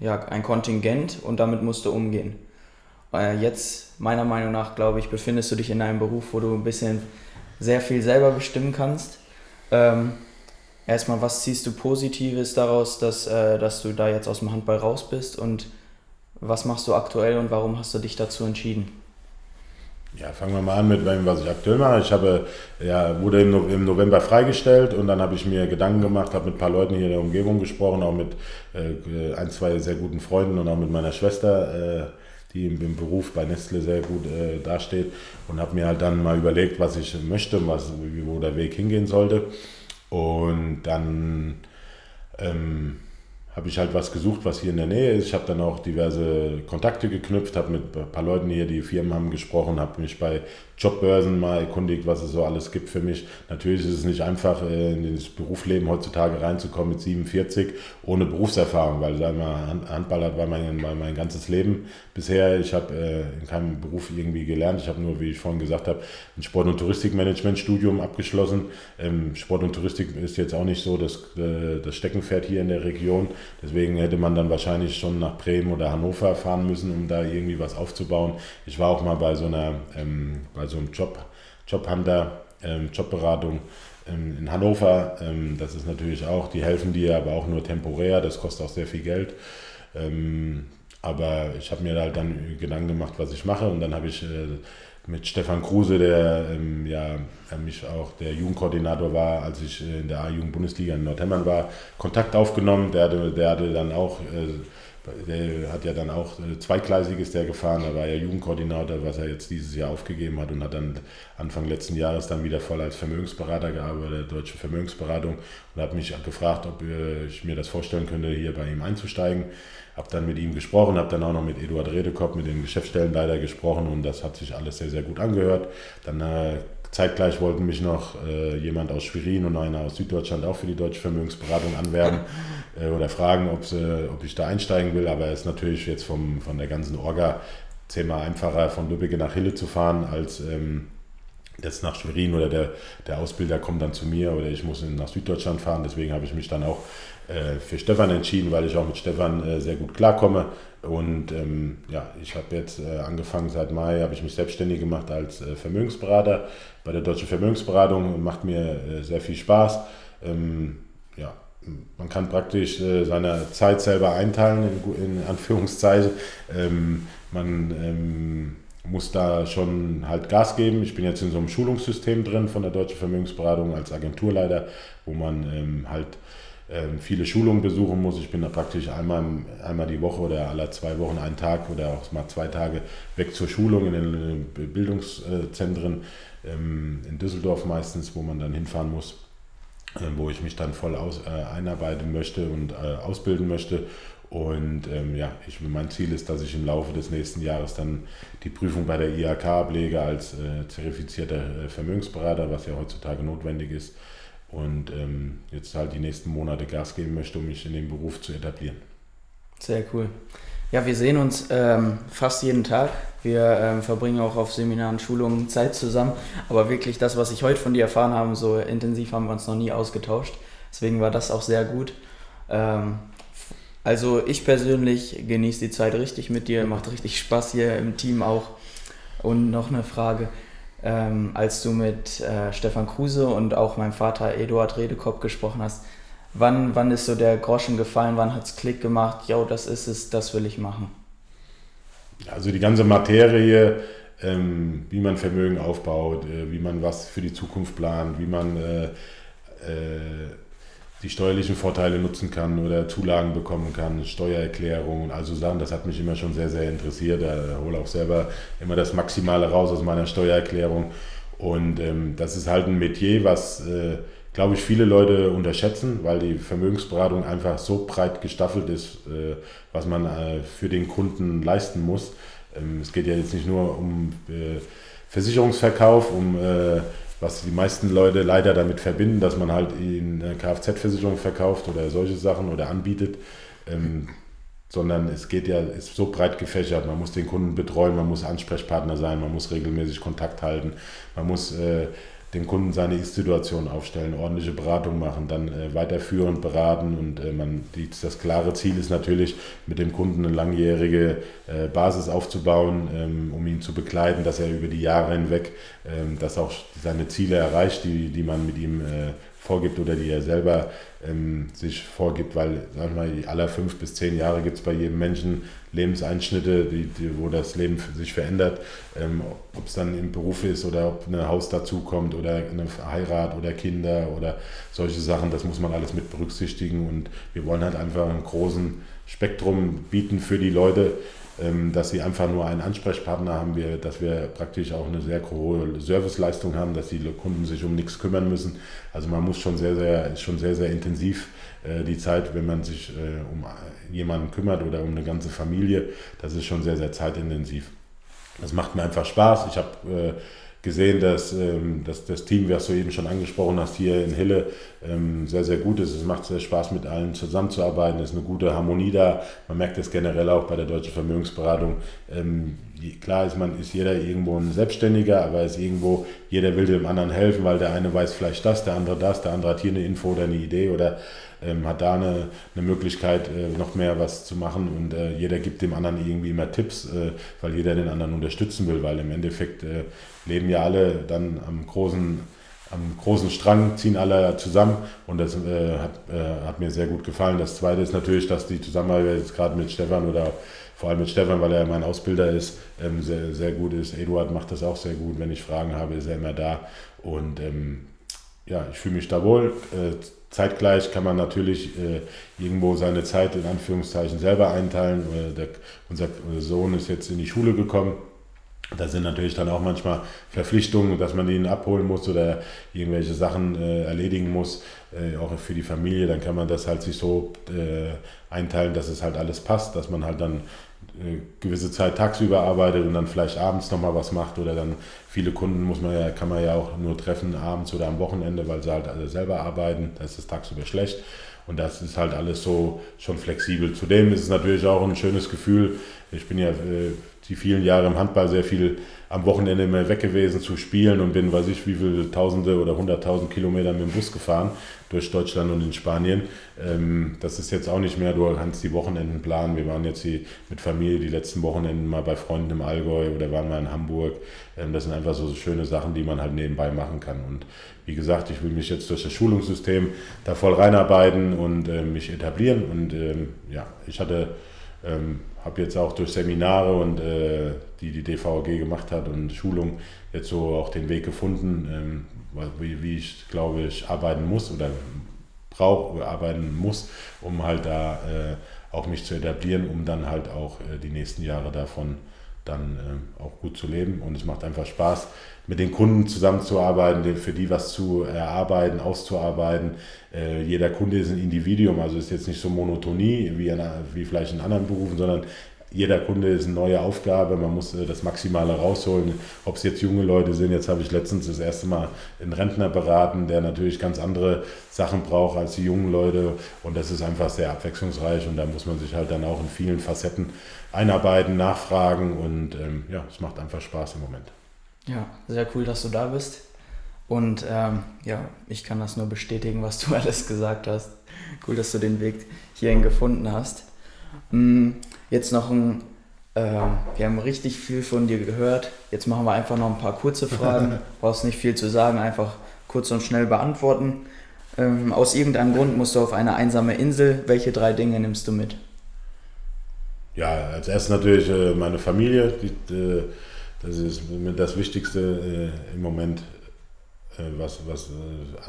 ja, ein Kontingent und damit musst du umgehen. Äh, jetzt, meiner Meinung nach, glaube ich, befindest du dich in einem Beruf, wo du ein bisschen sehr viel selber bestimmen kannst. Ähm, erstmal, was ziehst du Positives daraus, dass, äh, dass du da jetzt aus dem Handball raus bist und was machst du aktuell und warum hast du dich dazu entschieden? Ja, fangen wir mal an mit dem, was ich aktuell mache. Ich habe, ja, wurde im November freigestellt und dann habe ich mir Gedanken gemacht, habe mit ein paar Leuten hier in der Umgebung gesprochen, auch mit äh, ein, zwei sehr guten Freunden und auch mit meiner Schwester, äh, die im, Beruf bei Nestle sehr gut äh, dasteht und habe mir halt dann mal überlegt, was ich möchte, was, wo der Weg hingehen sollte. Und dann ähm, habe ich halt was gesucht, was hier in der Nähe ist. Ich habe dann auch diverse Kontakte geknüpft, habe mit ein paar Leuten hier, die Firmen haben gesprochen, habe mich bei Jobbörsen mal erkundigt, was es so alles gibt für mich. Natürlich ist es nicht einfach, äh, in das Berufsleben heutzutage reinzukommen mit 47 ohne Berufserfahrung, weil sagen wir, Handball war mein, mein ganzes Leben bisher. Ich habe äh, in keinem Beruf irgendwie gelernt. Ich habe nur, wie ich vorhin gesagt habe, ein Sport- und Touristikmanagement-Studium abgeschlossen. Ähm, Sport und Touristik ist jetzt auch nicht so das, äh, das Steckenpferd hier in der Region. Deswegen hätte man dann wahrscheinlich schon nach Bremen oder Hannover fahren müssen, um da irgendwie was aufzubauen. Ich war auch mal bei so einer ähm, bei also im Job, Jobhunter, ähm, Jobberatung ähm, in Hannover. Ähm, das ist natürlich auch, die helfen dir, aber auch nur temporär, das kostet auch sehr viel Geld. Ähm, aber ich habe mir halt dann Gedanken gemacht, was ich mache und dann habe ich äh, mit Stefan Kruse, der ähm, ja mich auch der Jugendkoordinator war, als ich äh, in der A-Jugend-Bundesliga in Nordhemmern war, Kontakt aufgenommen. Der hatte, der hatte dann auch äh, der hat ja dann auch äh, zweigleisig ist der gefahren, da war ja Jugendkoordinator, was er jetzt dieses Jahr aufgegeben hat und hat dann Anfang letzten Jahres dann wieder voll als Vermögensberater gearbeitet, der Deutsche Vermögensberatung und hat mich gefragt, ob äh, ich mir das vorstellen könnte, hier bei ihm einzusteigen. Habe dann mit ihm gesprochen, habe dann auch noch mit Eduard Redekopp, mit dem Geschäftsstellenleiter gesprochen und das hat sich alles sehr, sehr gut angehört. Dann äh, Zeitgleich wollten mich noch äh, jemand aus Schwerin und einer aus Süddeutschland auch für die Deutsche Vermögensberatung anwerben äh, oder fragen, ob, sie, ob ich da einsteigen will. Aber es ist natürlich jetzt vom, von der ganzen Orga zehnmal einfacher, von Lübbecke nach Hille zu fahren, als ähm, jetzt nach Schwerin oder der, der Ausbilder kommt dann zu mir oder ich muss nach Süddeutschland fahren. Deswegen habe ich mich dann auch äh, für Stefan entschieden, weil ich auch mit Stefan äh, sehr gut klarkomme. Und ähm, ja, ich habe jetzt äh, angefangen seit Mai, habe ich mich selbstständig gemacht als äh, Vermögensberater bei der Deutschen Vermögensberatung. Macht mir äh, sehr viel Spaß. Ähm, ja, man kann praktisch äh, seine Zeit selber einteilen, in, in Anführungszeichen. Ähm, man ähm, muss da schon halt Gas geben. Ich bin jetzt in so einem Schulungssystem drin von der Deutschen Vermögensberatung als Agenturleiter, wo man ähm, halt viele Schulungen besuchen muss. Ich bin da praktisch einmal, einmal die Woche oder alle zwei Wochen einen Tag oder auch mal zwei Tage weg zur Schulung in den äh, Bildungszentren ähm, in Düsseldorf meistens, wo man dann hinfahren muss, äh, wo ich mich dann voll aus, äh, einarbeiten möchte und ausbilden möchte. Und ähm, ja, ich, mein Ziel ist, dass ich im Laufe des nächsten Jahres dann die Prüfung bei der IHK ablege als äh, zertifizierter Vermögensberater, was ja heutzutage notwendig ist und ähm, jetzt halt die nächsten Monate Gas geben möchte, um mich in dem Beruf zu etablieren. Sehr cool. Ja, wir sehen uns ähm, fast jeden Tag. Wir ähm, verbringen auch auf Seminaren, Schulungen Zeit zusammen. Aber wirklich das, was ich heute von dir erfahren habe, so intensiv haben wir uns noch nie ausgetauscht. Deswegen war das auch sehr gut. Ähm, also ich persönlich genieße die Zeit richtig mit dir, macht richtig Spaß hier im Team auch. Und noch eine Frage ähm, als du mit äh, Stefan Kruse und auch meinem Vater Eduard Redekopp gesprochen hast. Wann, wann ist so der Groschen gefallen? Wann hat es Klick gemacht? Jo, das ist es, das will ich machen. Also die ganze Materie, ähm, wie man Vermögen aufbaut, äh, wie man was für die Zukunft plant, wie man äh, äh die steuerlichen Vorteile nutzen kann oder Zulagen bekommen kann, Steuererklärung und also Sachen, das hat mich immer schon sehr, sehr interessiert. Ich hole auch selber immer das Maximale raus aus meiner Steuererklärung. Und ähm, das ist halt ein Metier, was, äh, glaube ich, viele Leute unterschätzen, weil die Vermögensberatung einfach so breit gestaffelt ist, äh, was man äh, für den Kunden leisten muss. Ähm, es geht ja jetzt nicht nur um äh, Versicherungsverkauf, um äh, was die meisten Leute leider damit verbinden, dass man halt eine Kfz-Versicherung verkauft oder solche Sachen oder anbietet. Ähm, sondern es geht ja, ist so breit gefächert. Man muss den Kunden betreuen, man muss Ansprechpartner sein, man muss regelmäßig Kontakt halten, man muss äh, den Kunden seine Ist-Situation aufstellen, ordentliche Beratung machen, dann äh, weiterführen, beraten und äh, man, die, das klare Ziel ist natürlich, mit dem Kunden eine langjährige äh, Basis aufzubauen, ähm, um ihn zu begleiten, dass er über die Jahre hinweg, ähm, dass auch seine Ziele erreicht, die, die man mit ihm äh, vorgibt oder die er selber ähm, sich vorgibt, weil sag mal, alle fünf bis zehn Jahre gibt es bei jedem Menschen Lebenseinschnitte, die, die, wo das Leben sich verändert, ähm, ob es dann im Beruf ist oder ob ein Haus dazukommt oder eine Heirat oder Kinder oder solche Sachen, das muss man alles mit berücksichtigen. Und wir wollen halt einfach einen großen Spektrum bieten für die Leute, ähm, dass sie einfach nur einen Ansprechpartner haben, wir, dass wir praktisch auch eine sehr hohe Serviceleistung haben, dass die Kunden sich um nichts kümmern müssen. Also man muss schon sehr, sehr, schon sehr, sehr intensiv äh, die Zeit, wenn man sich äh, um jemanden kümmert oder um eine ganze Familie, das ist schon sehr, sehr zeitintensiv. Das macht mir einfach Spaß. Ich habe äh, gesehen, dass, ähm, dass das Team, was du eben schon angesprochen hast, hier in Hille ähm, sehr, sehr gut ist. Es macht sehr Spaß, mit allen zusammenzuarbeiten. Es ist eine gute Harmonie da. Man merkt es generell auch bei der Deutschen Vermögensberatung. Klar ist man, ist jeder irgendwo ein Selbstständiger, aber ist irgendwo, jeder will dem anderen helfen, weil der eine weiß vielleicht das, der andere das, der andere hat hier eine Info oder eine Idee oder ähm, hat da eine, eine Möglichkeit, äh, noch mehr was zu machen und äh, jeder gibt dem anderen irgendwie immer Tipps, äh, weil jeder den anderen unterstützen will, weil im Endeffekt äh, leben ja alle dann am großen, am großen Strang, ziehen alle zusammen und das äh, hat, äh, hat mir sehr gut gefallen. Das Zweite ist natürlich, dass die Zusammenarbeit jetzt gerade mit Stefan oder vor allem mit Stefan, weil er mein Ausbilder ist, ähm, sehr, sehr gut ist. Eduard macht das auch sehr gut. Wenn ich Fragen habe, ist er immer da. Und ähm, ja, ich fühle mich da wohl. Äh, zeitgleich kann man natürlich äh, irgendwo seine Zeit in Anführungszeichen selber einteilen. Äh, der, unser Sohn ist jetzt in die Schule gekommen. Da sind natürlich dann auch manchmal Verpflichtungen, dass man ihn abholen muss oder irgendwelche Sachen äh, erledigen muss, äh, auch für die Familie. Dann kann man das halt sich so äh, einteilen, dass es halt alles passt, dass man halt dann äh, gewisse Zeit tagsüber arbeitet und dann vielleicht abends nochmal was macht oder dann viele Kunden muss man ja, kann man ja auch nur treffen abends oder am Wochenende, weil sie halt alle selber arbeiten. Da ist es tagsüber schlecht. Und das ist halt alles so schon flexibel. Zudem ist es natürlich auch ein schönes Gefühl. Ich bin ja äh, die vielen Jahre im Handball sehr viel am Wochenende immer weg gewesen zu spielen und bin, weiß ich, wie viele Tausende oder Hunderttausend Kilometer mit dem Bus gefahren durch Deutschland und in Spanien. Ähm, das ist jetzt auch nicht mehr, du kannst die Wochenenden planen. Wir waren jetzt die, mit Familie die letzten Wochenenden mal bei Freunden im Allgäu oder waren mal in Hamburg. Ähm, das sind einfach so, so schöne Sachen, die man halt nebenbei machen kann. Und wie gesagt, ich will mich jetzt durch das Schulungssystem da voll reinarbeiten und äh, mich etablieren. Und ähm, ja, ich hatte ähm, habe jetzt auch durch Seminare und äh, die die DVG gemacht hat und Schulung jetzt so auch den Weg gefunden, ähm, wie, wie ich glaube ich arbeiten muss oder brauche arbeiten muss, um halt da äh, auch mich zu etablieren, um dann halt auch äh, die nächsten Jahre davon dann äh, auch gut zu leben. Und es macht einfach Spaß, mit den Kunden zusammenzuarbeiten, für die was zu erarbeiten, auszuarbeiten. Äh, jeder Kunde ist ein Individuum, also ist jetzt nicht so Monotonie wie, in, wie vielleicht in anderen Berufen, sondern jeder Kunde ist eine neue Aufgabe, man muss äh, das Maximale rausholen. Ob es jetzt junge Leute sind, jetzt habe ich letztens das erste Mal einen Rentner beraten, der natürlich ganz andere Sachen braucht als die jungen Leute und das ist einfach sehr abwechslungsreich und da muss man sich halt dann auch in vielen Facetten einarbeiten, nachfragen und ähm, ja, es macht einfach Spaß im Moment. Ja, sehr cool, dass du da bist. Und ähm, ja, ich kann das nur bestätigen, was du alles gesagt hast. Cool, dass du den Weg hierhin gefunden hast. Hm, jetzt noch ein, äh, wir haben richtig viel von dir gehört. Jetzt machen wir einfach noch ein paar kurze Fragen. Brauchst nicht viel zu sagen, einfach kurz und schnell beantworten. Ähm, aus irgendeinem Grund musst du auf eine einsame Insel. Welche drei Dinge nimmst du mit? Ja, als erstes natürlich äh, meine Familie. Die, äh, das ist das Wichtigste äh, im Moment, was, was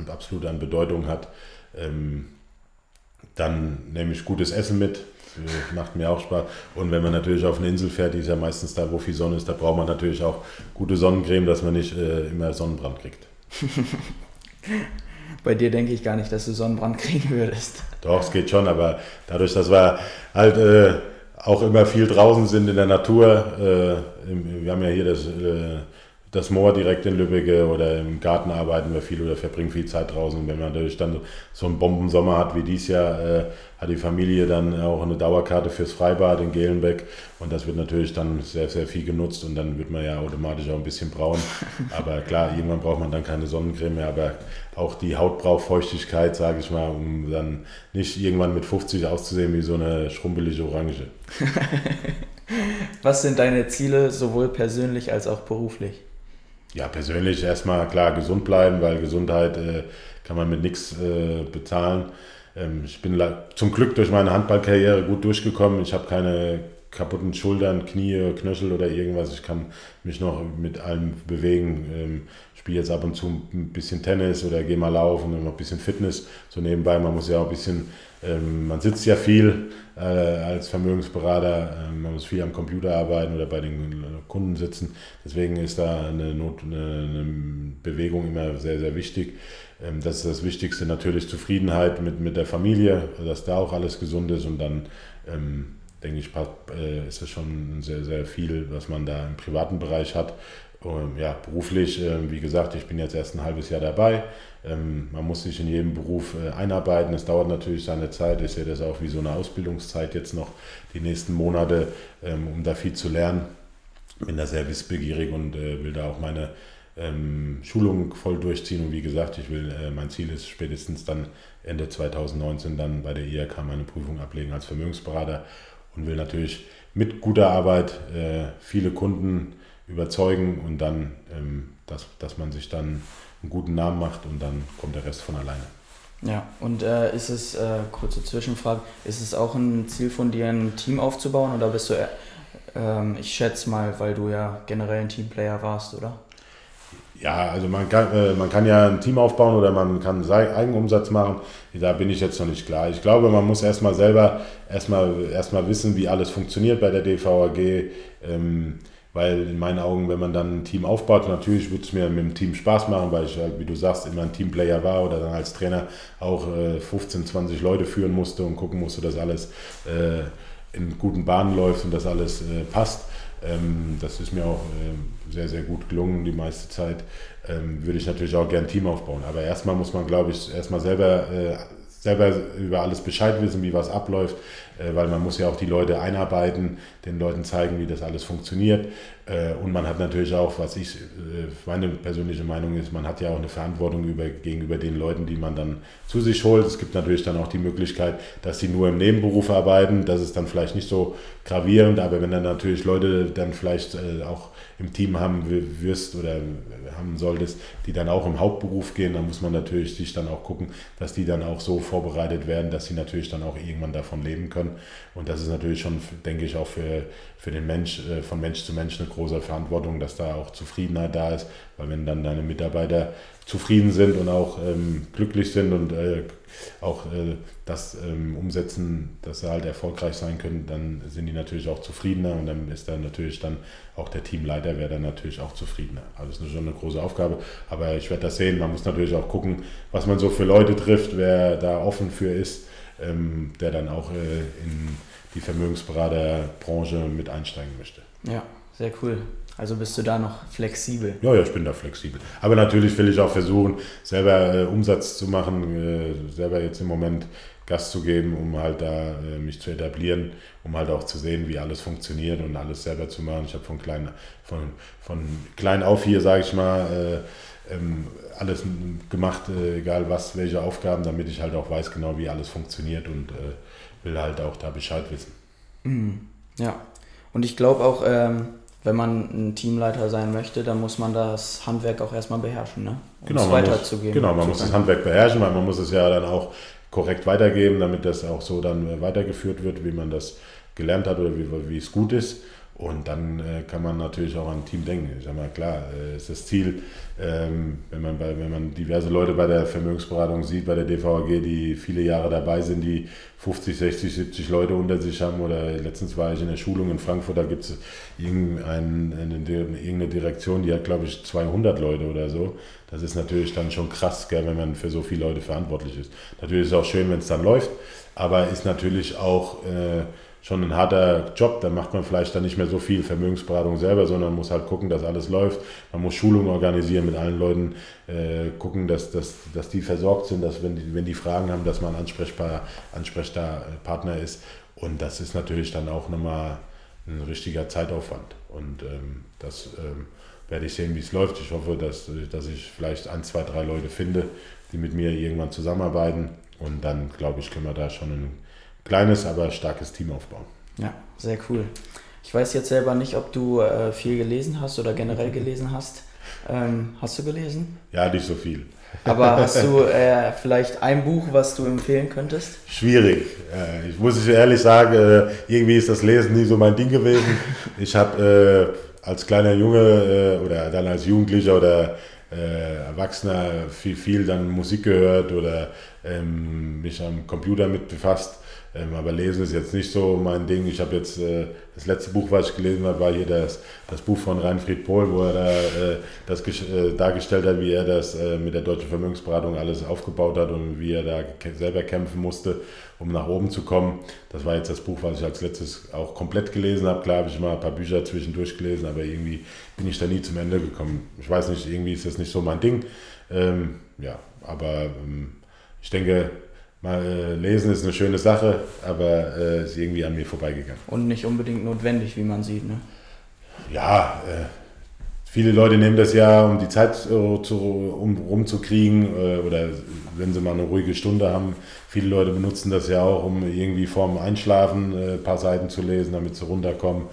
absolut an Bedeutung hat. Ähm, dann nehme ich gutes Essen mit, macht mir auch Spaß. Und wenn man natürlich auf eine Insel fährt, die ist ja meistens da, wo viel Sonne ist, da braucht man natürlich auch gute Sonnencreme, dass man nicht immer Sonnenbrand kriegt. Bei dir denke ich gar nicht, dass du Sonnenbrand kriegen würdest. Doch, es geht schon, aber dadurch, dass wir halt äh, auch immer viel draußen sind in der Natur. Äh, wir haben ja hier das, äh, das Moor direkt in Lübbecke oder im Garten arbeiten wir viel oder verbringen viel Zeit draußen. Und wenn man natürlich dann so einen Bombensommer hat wie dies Jahr, äh, hat die Familie dann auch eine Dauerkarte fürs Freibad in Gelenbeck und das wird natürlich dann sehr, sehr viel genutzt und dann wird man ja automatisch auch ein bisschen braun. Aber klar, irgendwann braucht man dann keine Sonnencreme mehr, aber auch die Haut braucht Feuchtigkeit, sage ich mal, um dann nicht irgendwann mit 50 auszusehen wie so eine schrumpelige Orange. Was sind deine Ziele, sowohl persönlich als auch beruflich? Ja, persönlich erstmal klar gesund bleiben, weil Gesundheit äh, kann man mit nichts äh, bezahlen. Ähm, ich bin zum Glück durch meine Handballkarriere gut durchgekommen. Ich habe keine kaputten Schultern, Knie, Knöchel oder irgendwas. Ich kann mich noch mit allem bewegen. Ähm, spiele jetzt ab und zu ein bisschen Tennis oder gehe mal laufen und ein bisschen Fitness so nebenbei. Man muss ja auch ein bisschen, ähm, man sitzt ja viel äh, als Vermögensberater, ähm, man muss viel am Computer arbeiten oder bei den Kunden sitzen. Deswegen ist da eine, Not, eine, Bewegung immer sehr, sehr wichtig. Ähm, das ist das Wichtigste natürlich Zufriedenheit mit, mit der Familie, dass da auch alles gesund ist und dann denke ich, äh, ist es schon sehr, sehr viel, was man da im privaten Bereich hat. Und, ja, beruflich, äh, wie gesagt, ich bin jetzt erst ein halbes Jahr dabei. Ähm, man muss sich in jedem Beruf äh, einarbeiten. Es dauert natürlich seine Zeit. Ich sehe das auch wie so eine Ausbildungszeit jetzt noch die nächsten Monate, ähm, um da viel zu lernen. Bin da sehr wissbegierig und äh, will da auch meine ähm, Schulung voll durchziehen. Und wie gesagt, ich will, äh, mein Ziel ist spätestens dann Ende 2019 dann bei der IRK meine Prüfung ablegen als Vermögensberater und will natürlich mit guter Arbeit äh, viele Kunden überzeugen und dann, ähm, dass, dass man sich dann einen guten Namen macht und dann kommt der Rest von alleine. Ja, und äh, ist es, äh, kurze Zwischenfrage, ist es auch ein Ziel von dir, ein Team aufzubauen oder bist du, äh, ich schätze mal, weil du ja generell ein Teamplayer warst, oder? Ja, also man kann, äh, man kann ja ein Team aufbauen oder man kann Eigenumsatz machen. Da bin ich jetzt noch nicht klar. Ich glaube, man muss erstmal selber erstmal erstmal wissen, wie alles funktioniert bei der DVAG. Ähm, weil in meinen Augen, wenn man dann ein Team aufbaut, natürlich würde es mir mit dem Team Spaß machen, weil ich, halt, wie du sagst, immer ein Teamplayer war oder dann als Trainer auch äh, 15, 20 Leute führen musste und gucken musste, dass alles äh, in guten Bahnen läuft und dass alles äh, passt. Ähm, das ist mir auch äh, sehr, sehr gut gelungen die meiste Zeit. Ähm, würde ich natürlich auch gerne ein Team aufbauen. Aber erstmal muss man, glaube ich, erstmal selber äh, selber über alles Bescheid wissen, wie was abläuft, weil man muss ja auch die Leute einarbeiten, den Leuten zeigen, wie das alles funktioniert. Äh, und man hat natürlich auch, was ich, äh, meine persönliche Meinung ist, man hat ja auch eine Verantwortung über, gegenüber den Leuten, die man dann zu sich holt. Es gibt natürlich dann auch die Möglichkeit, dass sie nur im Nebenberuf arbeiten. Das ist dann vielleicht nicht so gravierend, aber wenn dann natürlich Leute dann vielleicht auch im Team haben wirst oder haben solltest, die dann auch im Hauptberuf gehen, dann muss man natürlich sich dann auch gucken, dass die dann auch so vorbereitet werden, dass sie natürlich dann auch irgendwann davon leben können. Und das ist natürlich schon, denke ich, auch für, für den Mensch, äh, von Mensch zu Mensch eine große Verantwortung, dass da auch Zufriedenheit da ist, weil wenn dann deine Mitarbeiter zufrieden sind und auch ähm, glücklich sind und äh, auch äh, das ähm, umsetzen, dass sie halt erfolgreich sein können, dann sind die natürlich auch zufriedener und dann ist dann natürlich dann auch der Teamleiter wäre dann natürlich auch zufriedener. Also das ist schon eine große Aufgabe, aber ich werde das sehen. Man muss natürlich auch gucken, was man so für Leute trifft, wer da offen für ist, ähm, der dann auch äh, in die Vermögensberaterbranche mit einsteigen möchte. Ja, sehr cool. Also bist du da noch flexibel? Ja, ja, ich bin da flexibel. Aber natürlich will ich auch versuchen, selber äh, Umsatz zu machen, äh, selber jetzt im Moment Gas zu geben, um halt da äh, mich zu etablieren, um halt auch zu sehen, wie alles funktioniert und alles selber zu machen. Ich habe von klein, von, von klein auf hier, sage ich mal, äh, ähm, alles gemacht, äh, egal was, welche Aufgaben, damit ich halt auch weiß genau, wie alles funktioniert und äh, will halt auch da Bescheid wissen. Mhm. Ja, und ich glaube auch, ähm wenn man ein Teamleiter sein möchte, dann muss man das Handwerk auch erstmal beherrschen, ne? um genau, es weiterzugeben. Genau, man muss das Handwerk beherrschen, weil man muss es ja dann auch korrekt weitergeben, damit das auch so dann weitergeführt wird, wie man das gelernt hat oder wie, wie es gut ist. Und dann äh, kann man natürlich auch an ein Team denken. Ich sage mal, klar, äh, ist das Ziel, ähm, wenn, man bei, wenn man diverse Leute bei der Vermögensberatung sieht, bei der DVAG, die viele Jahre dabei sind, die 50, 60, 70 Leute unter sich haben. Oder letztens war ich in der Schulung in Frankfurt, da gibt es irgendeine, Direktion, die hat, glaube ich, 200 Leute oder so. Das ist natürlich dann schon krass, gell, wenn man für so viele Leute verantwortlich ist. Natürlich ist es auch schön, wenn es dann läuft, aber ist natürlich auch... Äh, schon ein harter Job. Da macht man vielleicht dann nicht mehr so viel Vermögensberatung selber, sondern muss halt gucken, dass alles läuft. Man muss Schulungen organisieren mit allen Leuten, äh, gucken, dass, dass, dass die versorgt sind, dass wenn die, wenn die Fragen haben, dass man ansprechbar, Ansprechpartner ist. Und das ist natürlich dann auch nochmal ein richtiger Zeitaufwand. Und ähm, das ähm, werde ich sehen, wie es läuft. Ich hoffe, dass, dass ich vielleicht ein, zwei, drei Leute finde, die mit mir irgendwann zusammenarbeiten. Und dann, glaube ich, können wir da schon ein kleines, aber starkes Team aufbauen. Ja, sehr cool. Ich weiß jetzt selber nicht, ob du äh, viel gelesen hast oder generell gelesen hast. Ähm, hast du gelesen? Ja, nicht so viel. Aber hast du äh, vielleicht ein Buch, was du empfehlen könntest? Schwierig. Äh, ich muss ehrlich sagen, äh, irgendwie ist das Lesen nie so mein Ding gewesen. Ich habe äh, als kleiner Junge äh, oder dann als Jugendlicher oder Erwachsener viel, viel dann Musik gehört oder ähm, mich am Computer mit befasst. Ähm, aber Lesen ist jetzt nicht so mein Ding. Ich habe jetzt, äh, das letzte Buch, was ich gelesen habe, war hier das, das Buch von Reinfried Pohl, wo er da, äh, das äh, dargestellt hat, wie er das äh, mit der deutschen Vermögensberatung alles aufgebaut hat und wie er da selber kämpfen musste, um nach oben zu kommen. Das war jetzt das Buch, was ich als letztes auch komplett gelesen habe. Klar habe ich mal ein paar Bücher zwischendurch gelesen, aber irgendwie bin ich da nie zum Ende gekommen. Ich weiß nicht, irgendwie ist das nicht so mein Ding. Ähm, ja, aber ähm, ich denke, Mal äh, lesen ist eine schöne Sache, aber äh, ist irgendwie an mir vorbeigegangen. Und nicht unbedingt notwendig, wie man sieht, ne? Ja, äh, viele Leute nehmen das ja, um die Zeit äh, zu, um, rumzukriegen äh, oder wenn sie mal eine ruhige Stunde haben. Viele Leute benutzen das ja auch, um irgendwie vorm Einschlafen äh, ein paar Seiten zu lesen, damit sie runterkommen.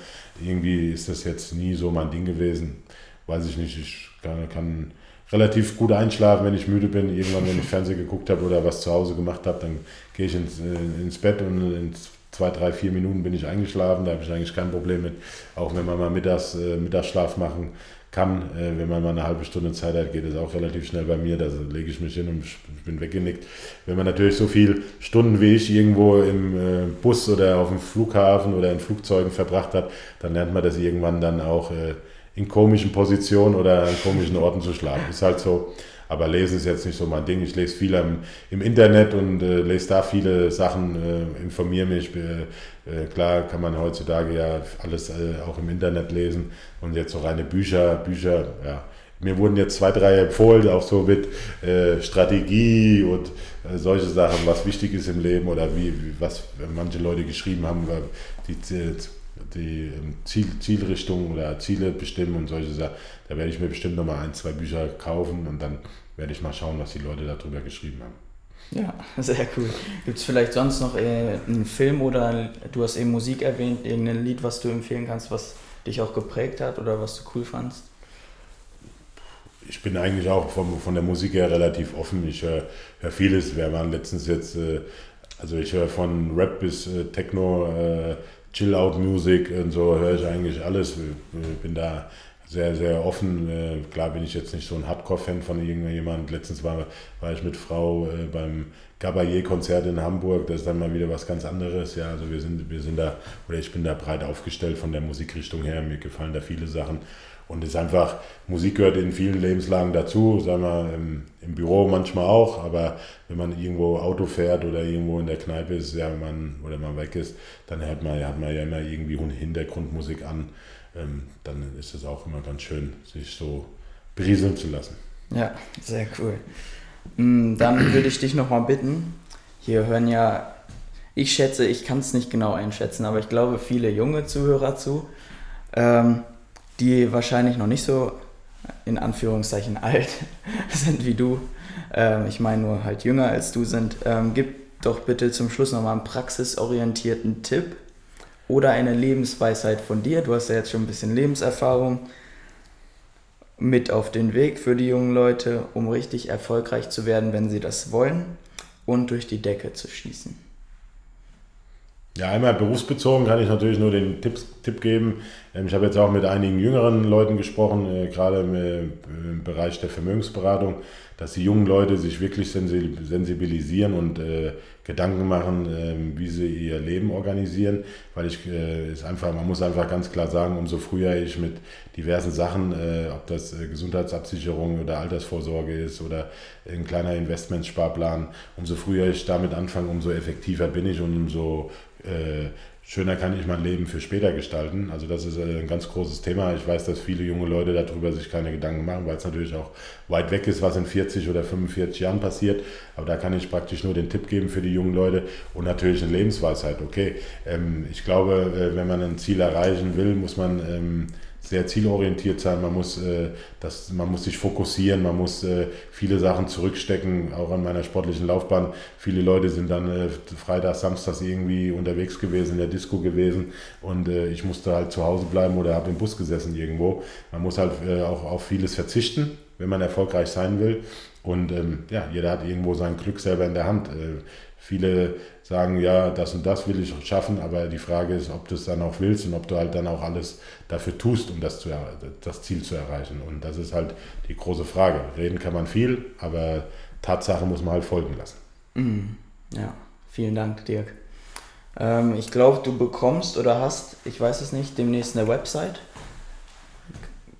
Irgendwie ist das jetzt nie so mein Ding gewesen. Weiß ich nicht, ich kann, kann relativ gut einschlafen, wenn ich müde bin. Irgendwann, wenn ich Fernsehen geguckt habe oder was zu Hause gemacht habe, dann gehe ich ins, äh, ins Bett und in zwei, drei, vier Minuten bin ich eingeschlafen. Da habe ich eigentlich kein Problem mit. Auch wenn wir mal mittags, äh, Mittagsschlaf machen, kann. Äh, wenn man mal eine halbe Stunde Zeit hat, geht es auch relativ schnell bei mir. Da lege ich mich hin und bin weggenickt. Wenn man natürlich so viele Stunden wie ich irgendwo im äh, Bus oder auf dem Flughafen oder in Flugzeugen verbracht hat, dann lernt man das irgendwann dann auch äh, in komischen Positionen oder an komischen Orten zu schlafen. Ist halt so. Aber lesen ist jetzt nicht so mein Ding. Ich lese viel im, im Internet und äh, lese da viele Sachen, äh, informiere mich. Äh, äh, klar kann man heutzutage ja alles äh, auch im Internet lesen und jetzt so reine Bücher, Bücher, ja. Mir wurden jetzt zwei, drei empfohlen, auch so mit äh, Strategie und solche Sachen, was wichtig ist im Leben oder wie, wie was manche Leute geschrieben haben, die, die ähm, Ziel, Zielrichtung oder Ziele bestimmen und solche Sachen. Da werde ich mir bestimmt nochmal ein, zwei Bücher kaufen und dann werde ich mal schauen, was die Leute darüber geschrieben haben. Ja, sehr cool. Gibt es vielleicht sonst noch äh, einen Film oder du hast eben Musik erwähnt, irgendein Lied, was du empfehlen kannst, was dich auch geprägt hat oder was du cool fandst? Ich bin eigentlich auch von, von der Musik her relativ offen. Ich höre hör vieles. Wir waren letztens jetzt, äh, also ich höre von Rap bis äh, Techno, äh, Chill-Out-Musik und so höre ich eigentlich alles. Ich bin da sehr, sehr offen. Äh, klar bin ich jetzt nicht so ein Hardcore-Fan von irgendjemand. Letztens war, war ich mit Frau äh, beim Gabayé-Konzert in Hamburg. Das ist dann mal wieder was ganz anderes. Ja, also wir sind, wir sind da, oder ich bin da breit aufgestellt von der Musikrichtung her. Mir gefallen da viele Sachen. Und es ist einfach, Musik gehört in vielen Lebenslagen dazu, sagen wir im, im, Büro manchmal auch, aber wenn man irgendwo Auto fährt oder irgendwo in der Kneipe ist, ja, man, oder man weg ist, dann hört man, hat man ja immer irgendwie Hintergrundmusik an ähm, dann ist es auch immer ganz schön, sich so berieseln zu lassen. Ja, sehr cool. Mm, dann würde ich dich nochmal bitten, hier hören ja, ich schätze, ich kann es nicht genau einschätzen, aber ich glaube viele junge Zuhörer zu, ähm, die wahrscheinlich noch nicht so in Anführungszeichen alt sind wie du. Ähm, ich meine nur halt jünger als du sind. Ähm, gib doch bitte zum Schluss nochmal einen praxisorientierten Tipp oder eine Lebensweisheit von dir. Du hast ja jetzt schon ein bisschen Lebenserfahrung mit auf den Weg für die jungen Leute, um richtig erfolgreich zu werden, wenn sie das wollen und durch die Decke zu schießen. Ja, einmal berufsbezogen kann ich natürlich nur den Tipps, Tipp geben. Ähm, ich habe jetzt auch mit einigen jüngeren Leuten gesprochen, äh, gerade äh, im, Bereich der Vermögensberatung, dass die jungen Leute sich wirklich sensibilisieren und äh, Gedanken machen, äh, wie sie ihr Leben organisieren, weil ich ist einfach, man muss einfach ganz klar sagen, umso früher ich mit diversen Sachen, ob das Gesundheitsabsicherung oder Altersvorsorge ist oder ein kleiner Investmentsparplan, umso früher ich damit anfange, umso effektiver bin ich und umso äh, schöner kann ich mein Leben für später gestalten. Also das ist äh, ein ganz großes Thema. Ich weiß, dass viele junge Leute darüber sich keine Gedanken machen, weil es natürlich auch weit weg ist, was in 40 oder 45 Jahren passiert. Aber da kann ich praktisch nur den Tipp geben für die jungen Leute und natürlich eine Lebensweisheit. Okay, ähm, ich glaube, äh, wenn man ein Ziel erreichen will, muss man ähm, sehr zielorientiert sein, man muss, äh, das, man muss sich fokussieren, man muss äh, viele Sachen zurückstecken, auch an meiner sportlichen Laufbahn. Viele Leute sind dann äh, Freitag, Samstags irgendwie unterwegs gewesen, in der Disco gewesen und äh, ich musste halt zu Hause bleiben oder habe im Bus gesessen irgendwo. Man muss halt äh, auch auf vieles verzichten, wenn man erfolgreich sein will. Und ähm, ja, jeder hat irgendwo sein Glück selber in der Hand. Äh, viele sagen, ja, das und das will ich schaffen, aber die Frage ist, ob du es dann auch willst und ob du halt dann auch alles dafür tust, um das, zu, das Ziel zu erreichen. Und das ist halt die große Frage. Reden kann man viel, aber Tatsache muss man halt folgen lassen. Mhm. Ja, vielen Dank, Dirk. Ähm, ich glaube, du bekommst oder hast, ich weiß es nicht, demnächst eine Website.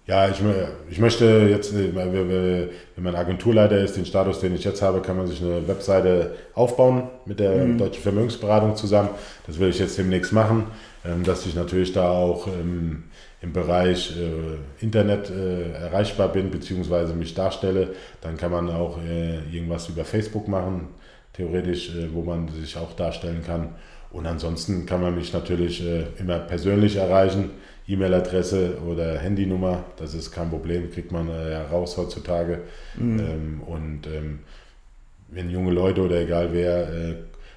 Ja, ich, ich möchte jetzt, äh, wenn man Agenturleiter ist, den Status, den ich jetzt habe, kann man sich eine Webseite aufbauen mit der mhm. Deutschen Vermögensberatung zusammen. Das will ich jetzt demnächst machen, ähm, dass ich natürlich da auch im, im Bereich äh, Internet äh, erreichbar bin, beziehungsweise mich darstelle. Dann kann man auch irgendwas über Facebook machen, theoretisch, wo man sich auch darstellen kann. Und ansonsten kann man mich natürlich immer persönlich erreichen E-Mail-Adresse oder Handynummer, das ist kein Problem, kriegt man äh, ja raus heutzutage. Mhm. Ähm, und ähm, wenn junge Leute oder egal wer äh,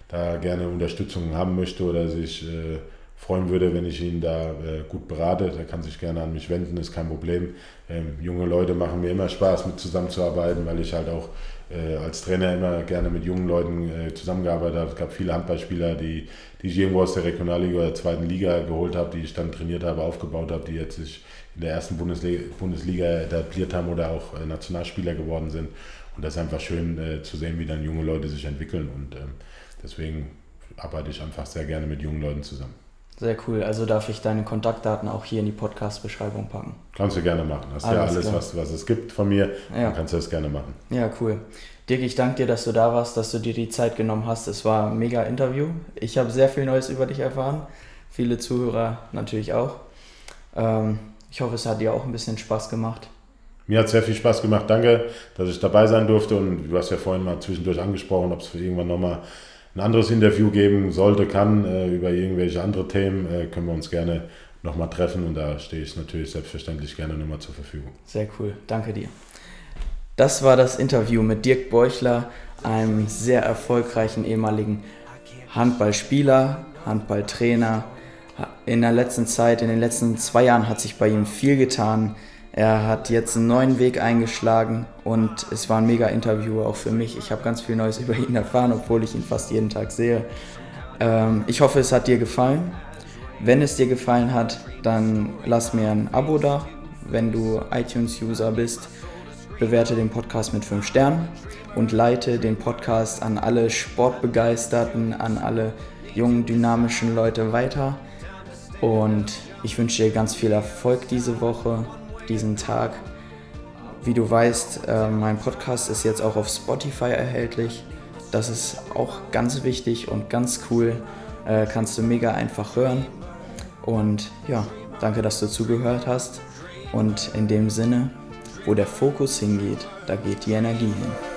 da gerne Unterstützung haben möchte oder sich äh, freuen würde, wenn ich ihn da äh, gut berate. Der kann sich gerne an mich wenden, ist kein Problem. Ähm, junge Leute machen mir immer Spaß, mit zusammenzuarbeiten, weil ich halt auch äh, als Trainer immer gerne mit jungen Leuten äh, zusammengearbeitet habe. Es gab viele Handballspieler, die, die ich irgendwo aus der Regionalliga oder zweiten Liga geholt habe, die ich dann trainiert habe, aufgebaut habe, die jetzt sich in der ersten Bundesliga, Bundesliga etabliert haben oder auch äh, Nationalspieler geworden sind. Und das ist einfach schön äh, zu sehen, wie dann junge Leute sich entwickeln. Und ähm, deswegen arbeite ich einfach sehr gerne mit jungen Leuten zusammen. Sehr cool. Also darf ich deine Kontaktdaten auch hier in die Podcast-Beschreibung packen? Kannst du gerne machen. Hast alles ja alles, was, was es gibt von mir. Ja. Dann kannst du das gerne machen. Ja, cool. Dirk, ich danke dir, dass du da warst, dass du dir die Zeit genommen hast. Es war ein mega Interview. Ich habe sehr viel Neues über dich erfahren. Viele Zuhörer natürlich auch. Ähm, ich hoffe, es hat dir auch ein bisschen Spaß gemacht. Mir hat sehr viel Spaß gemacht. Danke, dass ich dabei sein durfte. Und du hast ja vorhin mal zwischendurch angesprochen, ob es für irgendwann nochmal ein anderes Interview geben sollte, kann, äh, über irgendwelche andere Themen, äh, können wir uns gerne nochmal treffen und da stehe ich natürlich selbstverständlich gerne nochmal zur Verfügung. Sehr cool, danke dir. Das war das Interview mit Dirk Beuchler, einem sehr erfolgreichen ehemaligen Handballspieler, Handballtrainer. In der letzten Zeit, in den letzten zwei Jahren hat sich bei ihm viel getan. Er hat jetzt einen neuen Weg eingeschlagen und es war ein mega Interview auch für mich. Ich habe ganz viel Neues über ihn erfahren, obwohl ich ihn fast jeden Tag sehe. Ähm, ich hoffe, es hat dir gefallen. Wenn es dir gefallen hat, dann lass mir ein Abo da. Wenn du iTunes-User bist, bewerte den Podcast mit 5 Sternen und leite den Podcast an alle Sportbegeisterten, an alle jungen, dynamischen Leute weiter. Und ich wünsche dir ganz viel Erfolg diese Woche diesen Tag. Wie du weißt, äh, mein Podcast ist jetzt auch auf Spotify erhältlich. Das ist auch ganz wichtig und ganz cool. Äh, kannst du mega einfach hören. Und ja, danke, dass du zugehört hast. Und in dem Sinne, wo der Fokus hingeht, da geht die Energie hin.